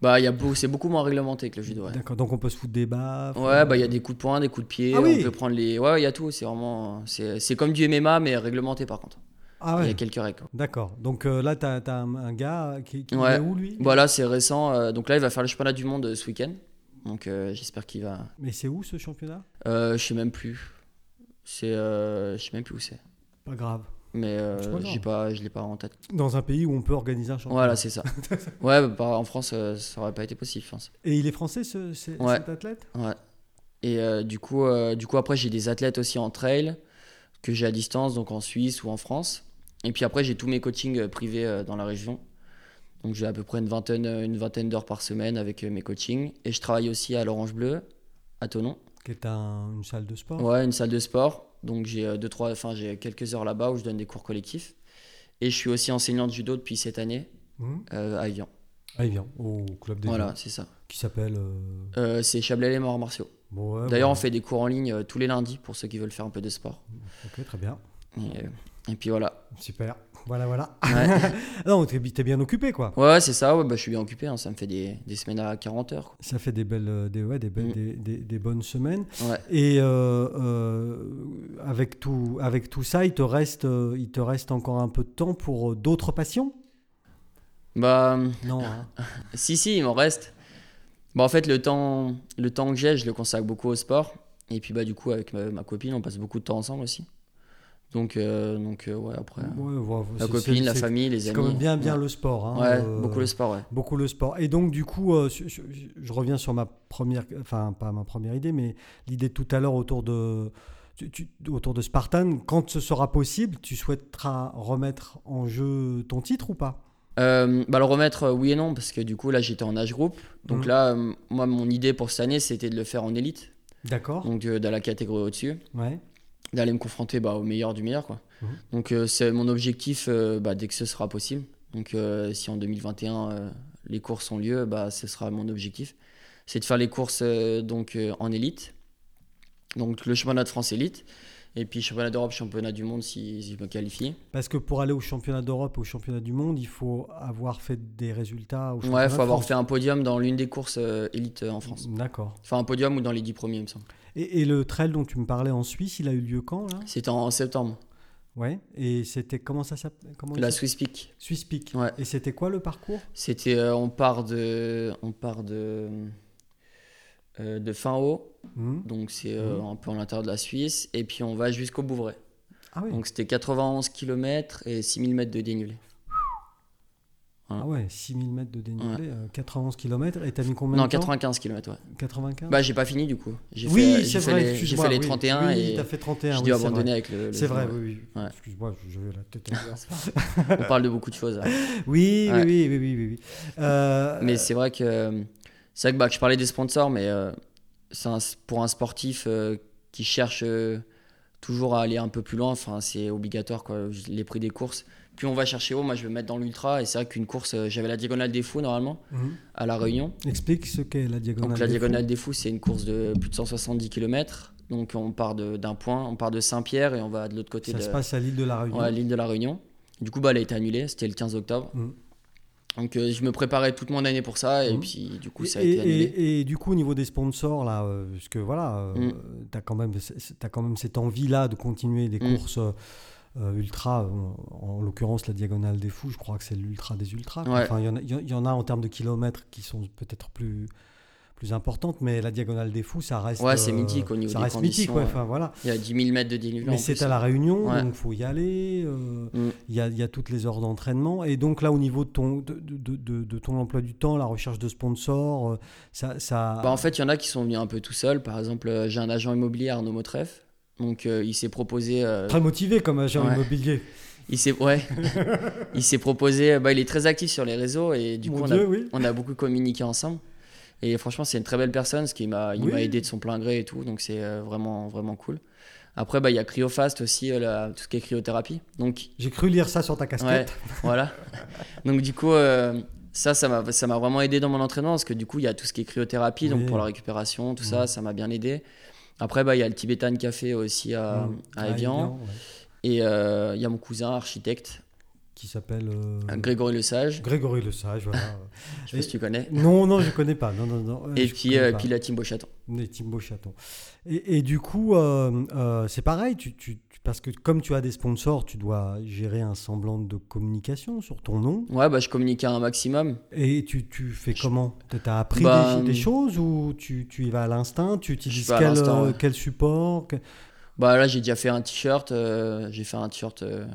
Bah, y a beau- c'est beaucoup moins réglementé que le judo. Ouais, D'accord, donc on peut se foutre des baffes. Ouais, bah, il y a des coups de poing, des coups de pied. Ah on oui. peut prendre les. Ouais, il y a tout. C'est vraiment. C'est c'est comme du MMA, mais réglementé par contre. Ah Il y a quelques règles. quoi. d'accord. Donc euh, là, tu as, un, un gars qui, qui Ouais. est où, lui? Voilà, c'est récent. euh, donc là, il va faire le championnat du monde euh, ce week-end. Donc euh, j'espère qu'il va. Mais c'est où, ce championnat? Euh, je sais même plus. C'est. euh, je sais même plus où c'est. Pas grave. Mais euh, j'ai pas, je l'ai pas en tête. Dans un pays où on peut organiser un championnat. Voilà, c'est ça. ouais, bah, en France, euh, ça aurait pas été possible, je pense. Et il est français, ce, ce- Ouais. cet athlète? Ouais. Et euh, du coup, euh, du coup, après, j'ai des athlètes aussi en trail que j'ai à distance, donc en Suisse ou en France. Et puis après, j'ai tous mes coachings euh, privés euh, dans la région. Donc j'ai à peu près une vingtaine, euh, une vingtaine d'heures par semaine avec mes coachings. Et je travaille aussi à l'Orange Bleu, à Tonon. Qui est un- une salle de sport. Ouais, une salle de sport. Donc j'ai deux, trois, enfin j'ai quelques heures là-bas où je donne des cours collectifs. Et je suis aussi enseignant de judo depuis cette année euh, à Evian. Il vient au club des Voilà, c'est ça. Qui s'appelle. euh, Euh, c'est Chablais les morts martiaux. bon, ouais, D'ailleurs, on voilà. fait des cours en ligne tous les lundis pour ceux qui veulent faire un peu de sport. Ok, très bien. Et, et puis voilà. Super. Voilà, voilà. Ouais, non, t'es t'es bien occupé, quoi. ouais, c'est ça. Ouais, bah, je suis bien occupé. hein, ça me fait des, des semaines à 40 heures. Ça fait des belles, euh, des, ouais, des, belles Mm. des, des- bonnes semaines. Ouais. Et euh, euh, avec, tout, avec tout ça, il te, reste, il te reste encore un peu de temps pour d'autres passions? Bah, Non. hein. si, si, il m'en reste. Bah, en fait, le temps, le temps que j'ai, je le consacre beaucoup au sport. Et puis, bah, du coup, avec ma, ma copine, on passe beaucoup de temps ensemble aussi. Donc, euh, donc euh, ouais, après. Ouais, ouais, La c'est- copine, c'est- la c'est- famille, les C'est amis. quand même bien, bien ouais. le sport. hein, Ouais, euh, beaucoup le sport, ouais. Beaucoup le sport. Et donc, du coup, je, reviens sur ma première, enfin, pas ma première idée, mais l'idée de tout à l'heure autour de, tu- tu- autour de Spartan. Quand ce sera possible, tu souhaiteras remettre en jeu ton titre ou pas? Euh, bah, le remettre, oui et non, parce que du coup, là, j'étais en âge groupe. Donc Mhm. là, euh, moi, mon idée pour cette année, c'était de le faire en élite. D'accord. Donc, dans la catégorie au-dessus. Ouais. D'aller me confronter bah, au meilleur du meilleur. Quoi. Mhm. Donc euh, c'est mon objectif euh, bah, dès que ce sera possible. Donc euh, si en 2021 euh, les courses ont lieu, bah, ce sera mon objectif. C'est de faire les courses donc, en élite. Donc le championnat de France élite. Et puis championnat d'Europe, championnat du monde si, si je me qualifie. Parce que pour aller au championnat d'Europe, au championnat du monde, il faut avoir fait des résultats au championnat Ouais, il de faut avoir France. fait un podium dans l'une des courses élite en France. D'accord. Enfin un podium ou dans les 10 premiers, il me semble. Et, et le trail dont tu me parlais en Suisse, il a eu lieu quand là C'était en septembre. Ouais. Et c'était comment ça s'appelle La Swiss Peak. Swiss Peak. Ouais. Et c'était quoi le parcours? C'était, euh, on part de, on part de, euh, de fin haut, Hmm. donc c'est euh, Mhm. un peu en l'intérieur de la Suisse, et puis on va jusqu'au Bouvray. Ah oui. Donc c'était 91 km et 6000 mètres de dénivelé. Voilà. Ah ouais, 6000 mètres de dénivelé, euh, 91 km. Et t'as mis combien Non, de temps 95 km, ouais. 95 Bah, j'ai pas fini du coup. J'ai Oui, fait, c'est j'ai fait vrai. les, j'ai fait les oui. 31 oui, et t'as fait 31. j'ai oui, dû abandonner avec le. le C'est vrai, ouais. oui, oui. Ouais. Excuse-moi, je- j'avais la tête. On parle de beaucoup de choses. là. oui, Ouais. oui, oui, oui, oui, oui, oui. Euh, Mais c'est vrai que c'est vrai que bah, je parlais des sponsors, mais euh, un- pour un sportif euh, qui cherche euh, toujours à aller un peu plus loin, enfin c'est obligatoire quoi. Les prix des courses, plus on va chercher haut, moi je vais me mettre dans l'ultra et c'est vrai qu'une course, euh, j'avais la diagonale des fous normalement mhm. à la Réunion. Explique ce qu'est la diagonale. Donc la des diagonale fous. des fous, c'est une course de plus de 170 km. Donc on part d'un point, on part de Saint-Pierre et on va de l'autre côté Ça de se passe à l'île de la Réunion. ouais, l'île de la Réunion. Du coup, bah, elle a été annulée, c'était le 15 octobre. Mhm. Donc euh, je me préparais toute mon année pour ça et Mhm. puis du coup ça a été annulé. et- et du coup, au niveau des sponsors, là, euh, parce que voilà, euh, Mm. t'as quand, même- t'as quand même cette envie-là de continuer des courses euh, ultra, en, en l'occurrence la Diagonale des Fous, je crois que c'est l'ultra des ultras. Ouais. Enfin, il y en a- y, y en a en termes de kilomètres qui sont peut-être plus, plus importantes, mais la Diagonale des Fous, ça reste. Ouais, c'est euh, mythique au niveau Ça des reste mythique, conditions, ouais, ouais. enfin, voilà. Il y a 10 000 mètres de dénivelé. Mais c'est à la Réunion, Ouais. donc faut y aller. euh, Mm. Il y, a, il y a toutes les heures d'entraînement. Et donc là, au niveau de ton, de, de- de- de ton emploi du temps, la recherche de sponsors, euh, ça... ça... Bah, en fait, il y en a qui sont venus un peu tout seuls. Par exemple, euh, j'ai un agent immobilier, Arnaud Motreff. Donc, euh, il s'est proposé. euh, Très motivé comme agent Ouais. immobilier. il s'est, ouais, il s'est proposé. Bah, il est très actif sur les réseaux et du Mon coup, on a, oui. on a beaucoup communiqué ensemble. Et franchement, c'est une très belle personne, ce qui m'a, il Oui. m'a aidé de son plein gré et tout. Donc, c'est euh, vraiment, vraiment cool. Après, bah, il y a CryoFast aussi, euh, la- tout ce qui est cryothérapie. Donc, J'ai cru lire ça sur ta Ouais, casquette. voilà. Donc du coup, euh, ça, ça m'a, ça m'a vraiment aidé dans mon entraînement parce que du coup, il y a tout ce qui est cryothérapie, donc pour la récupération, tout ça, ça m'a bien aidé. Après, bah, il y a le Tibetan Café aussi à, Mm. à Evian. ouais. Et euh, il y a mon cousin architecte, Qui s'appelle euh, Grégory Le Sage. Grégory Le Sage. Voilà. Je sais pas si tu connais. non, non, je connais pas. Non, non, non. euh, Et puis, euh, puis la team Beauchaton. Les Timbo Chaton. Et, et du coup, euh, c'est pareil, tu- parce que comme tu as des sponsors, tu dois gérer un semblant de communication sur ton nom. Ouais, bah, je communiquais un maximum. Et tu, tu fais comment? Tu as appris Bah, des, des hum. choses ou tu, tu y vas à l'instinct? Tu utilises quel, euh, ouais. quel support? Que- Bah là, j'ai déjà fait un t-shirt. euh, j'ai fait un t-shirt euh,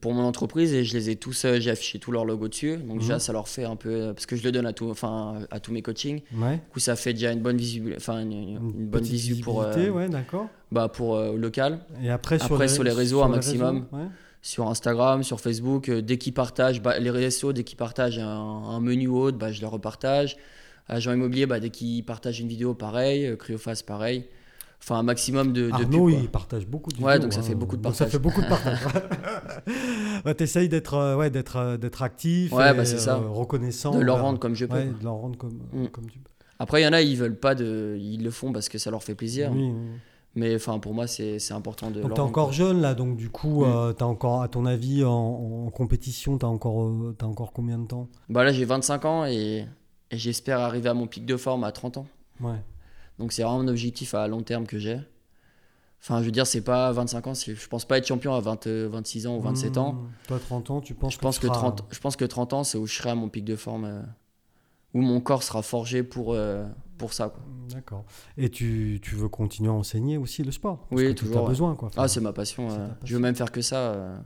pour mon entreprise et je les ai tous. euh, j'ai affiché tous leurs logos dessus. Donc déjà, Mhm. ça leur fait un peu euh, parce que je le donne à tout, enfin à tous mes coachings. Ouais. Du coup, ça fait déjà une bonne visibilité, enfin une, une- une bonne visu pour euh, ouais, d'accord. bah pour euh, local. Et après, sur, Après, les, sur les réseaux, un maximum. ouais. Sur Instagram, sur Facebook, euh, dès qu'ils partagent, bah, les réseaux, dès qu'ils partagent un, un menu ou autre, bah, je le repartage. Agent immobilier, bah, dès qu'ils partagent une vidéo, pareil. Euh, Cryofast, pareil. Enfin, un maximum de, de Arnaud, pubs, il partage beaucoup de Ouais, donc ça hein. fait beaucoup de Donc ça partage. fait beaucoup de partage. ouais, T'essayes d'être euh, ouais, d'être euh, d'être actif, Ouais, bah, c'est ça. euh, reconnaissant. De leur rendre comme je peux. Ouais, de leur rendre comme, Mm. comme tu peux. Après, il y en a, ils veulent pas de. Ils le font parce que ça leur fait plaisir. Oui, oui. Mais enfin, pour moi, c'est c'est important de. Donc rendre, encore jeune là, donc du coup, Mm. euh, t'as encore, à ton avis, en, en compétition, t'as encore, euh, t'as encore combien de temps? Bah là, j'ai 25 ans et, et j'espère arriver à mon pic de forme à 30 ans. Ouais. Donc c'est vraiment un objectif à long terme que j'ai. Enfin, je veux dire, c'est pas 25 ans, je pense pas être champion à 20, euh, 26 ans ou 27 ans. Mm. Toi, 30 ans, tu penses Je pense tu que, seras- 30, je pense que 30 ans, c'est où je serai à mon pic de forme, euh, où mon corps sera forgé pour, euh, pour ça. quoi. D'accord. Et tu, tu veux continuer à enseigner aussi le sport? Oui, Parce que toujours, Tu as ouais. besoin, quoi. Ah, c'est ma passion. euh. Je veux même faire que ça. euh,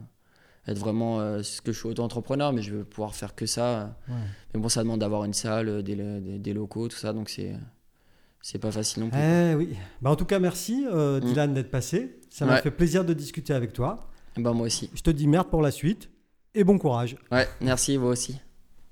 être vraiment. euh, ce que je suis auto-entrepreneur, mais je veux pouvoir faire que ça. euh. Ouais. Mais bon, ça demande d'avoir une salle, euh, des, des- des locaux, tout ça, donc c'est. C'est pas facile non plus. Eh oui. Bah, en tout cas, merci euh, Mm. Dylan d'être passé. Ça m'a Ouais. fait plaisir de discuter avec toi. Bah, moi aussi. Je te dis merde pour la suite et bon courage. Ouais, merci, vous aussi.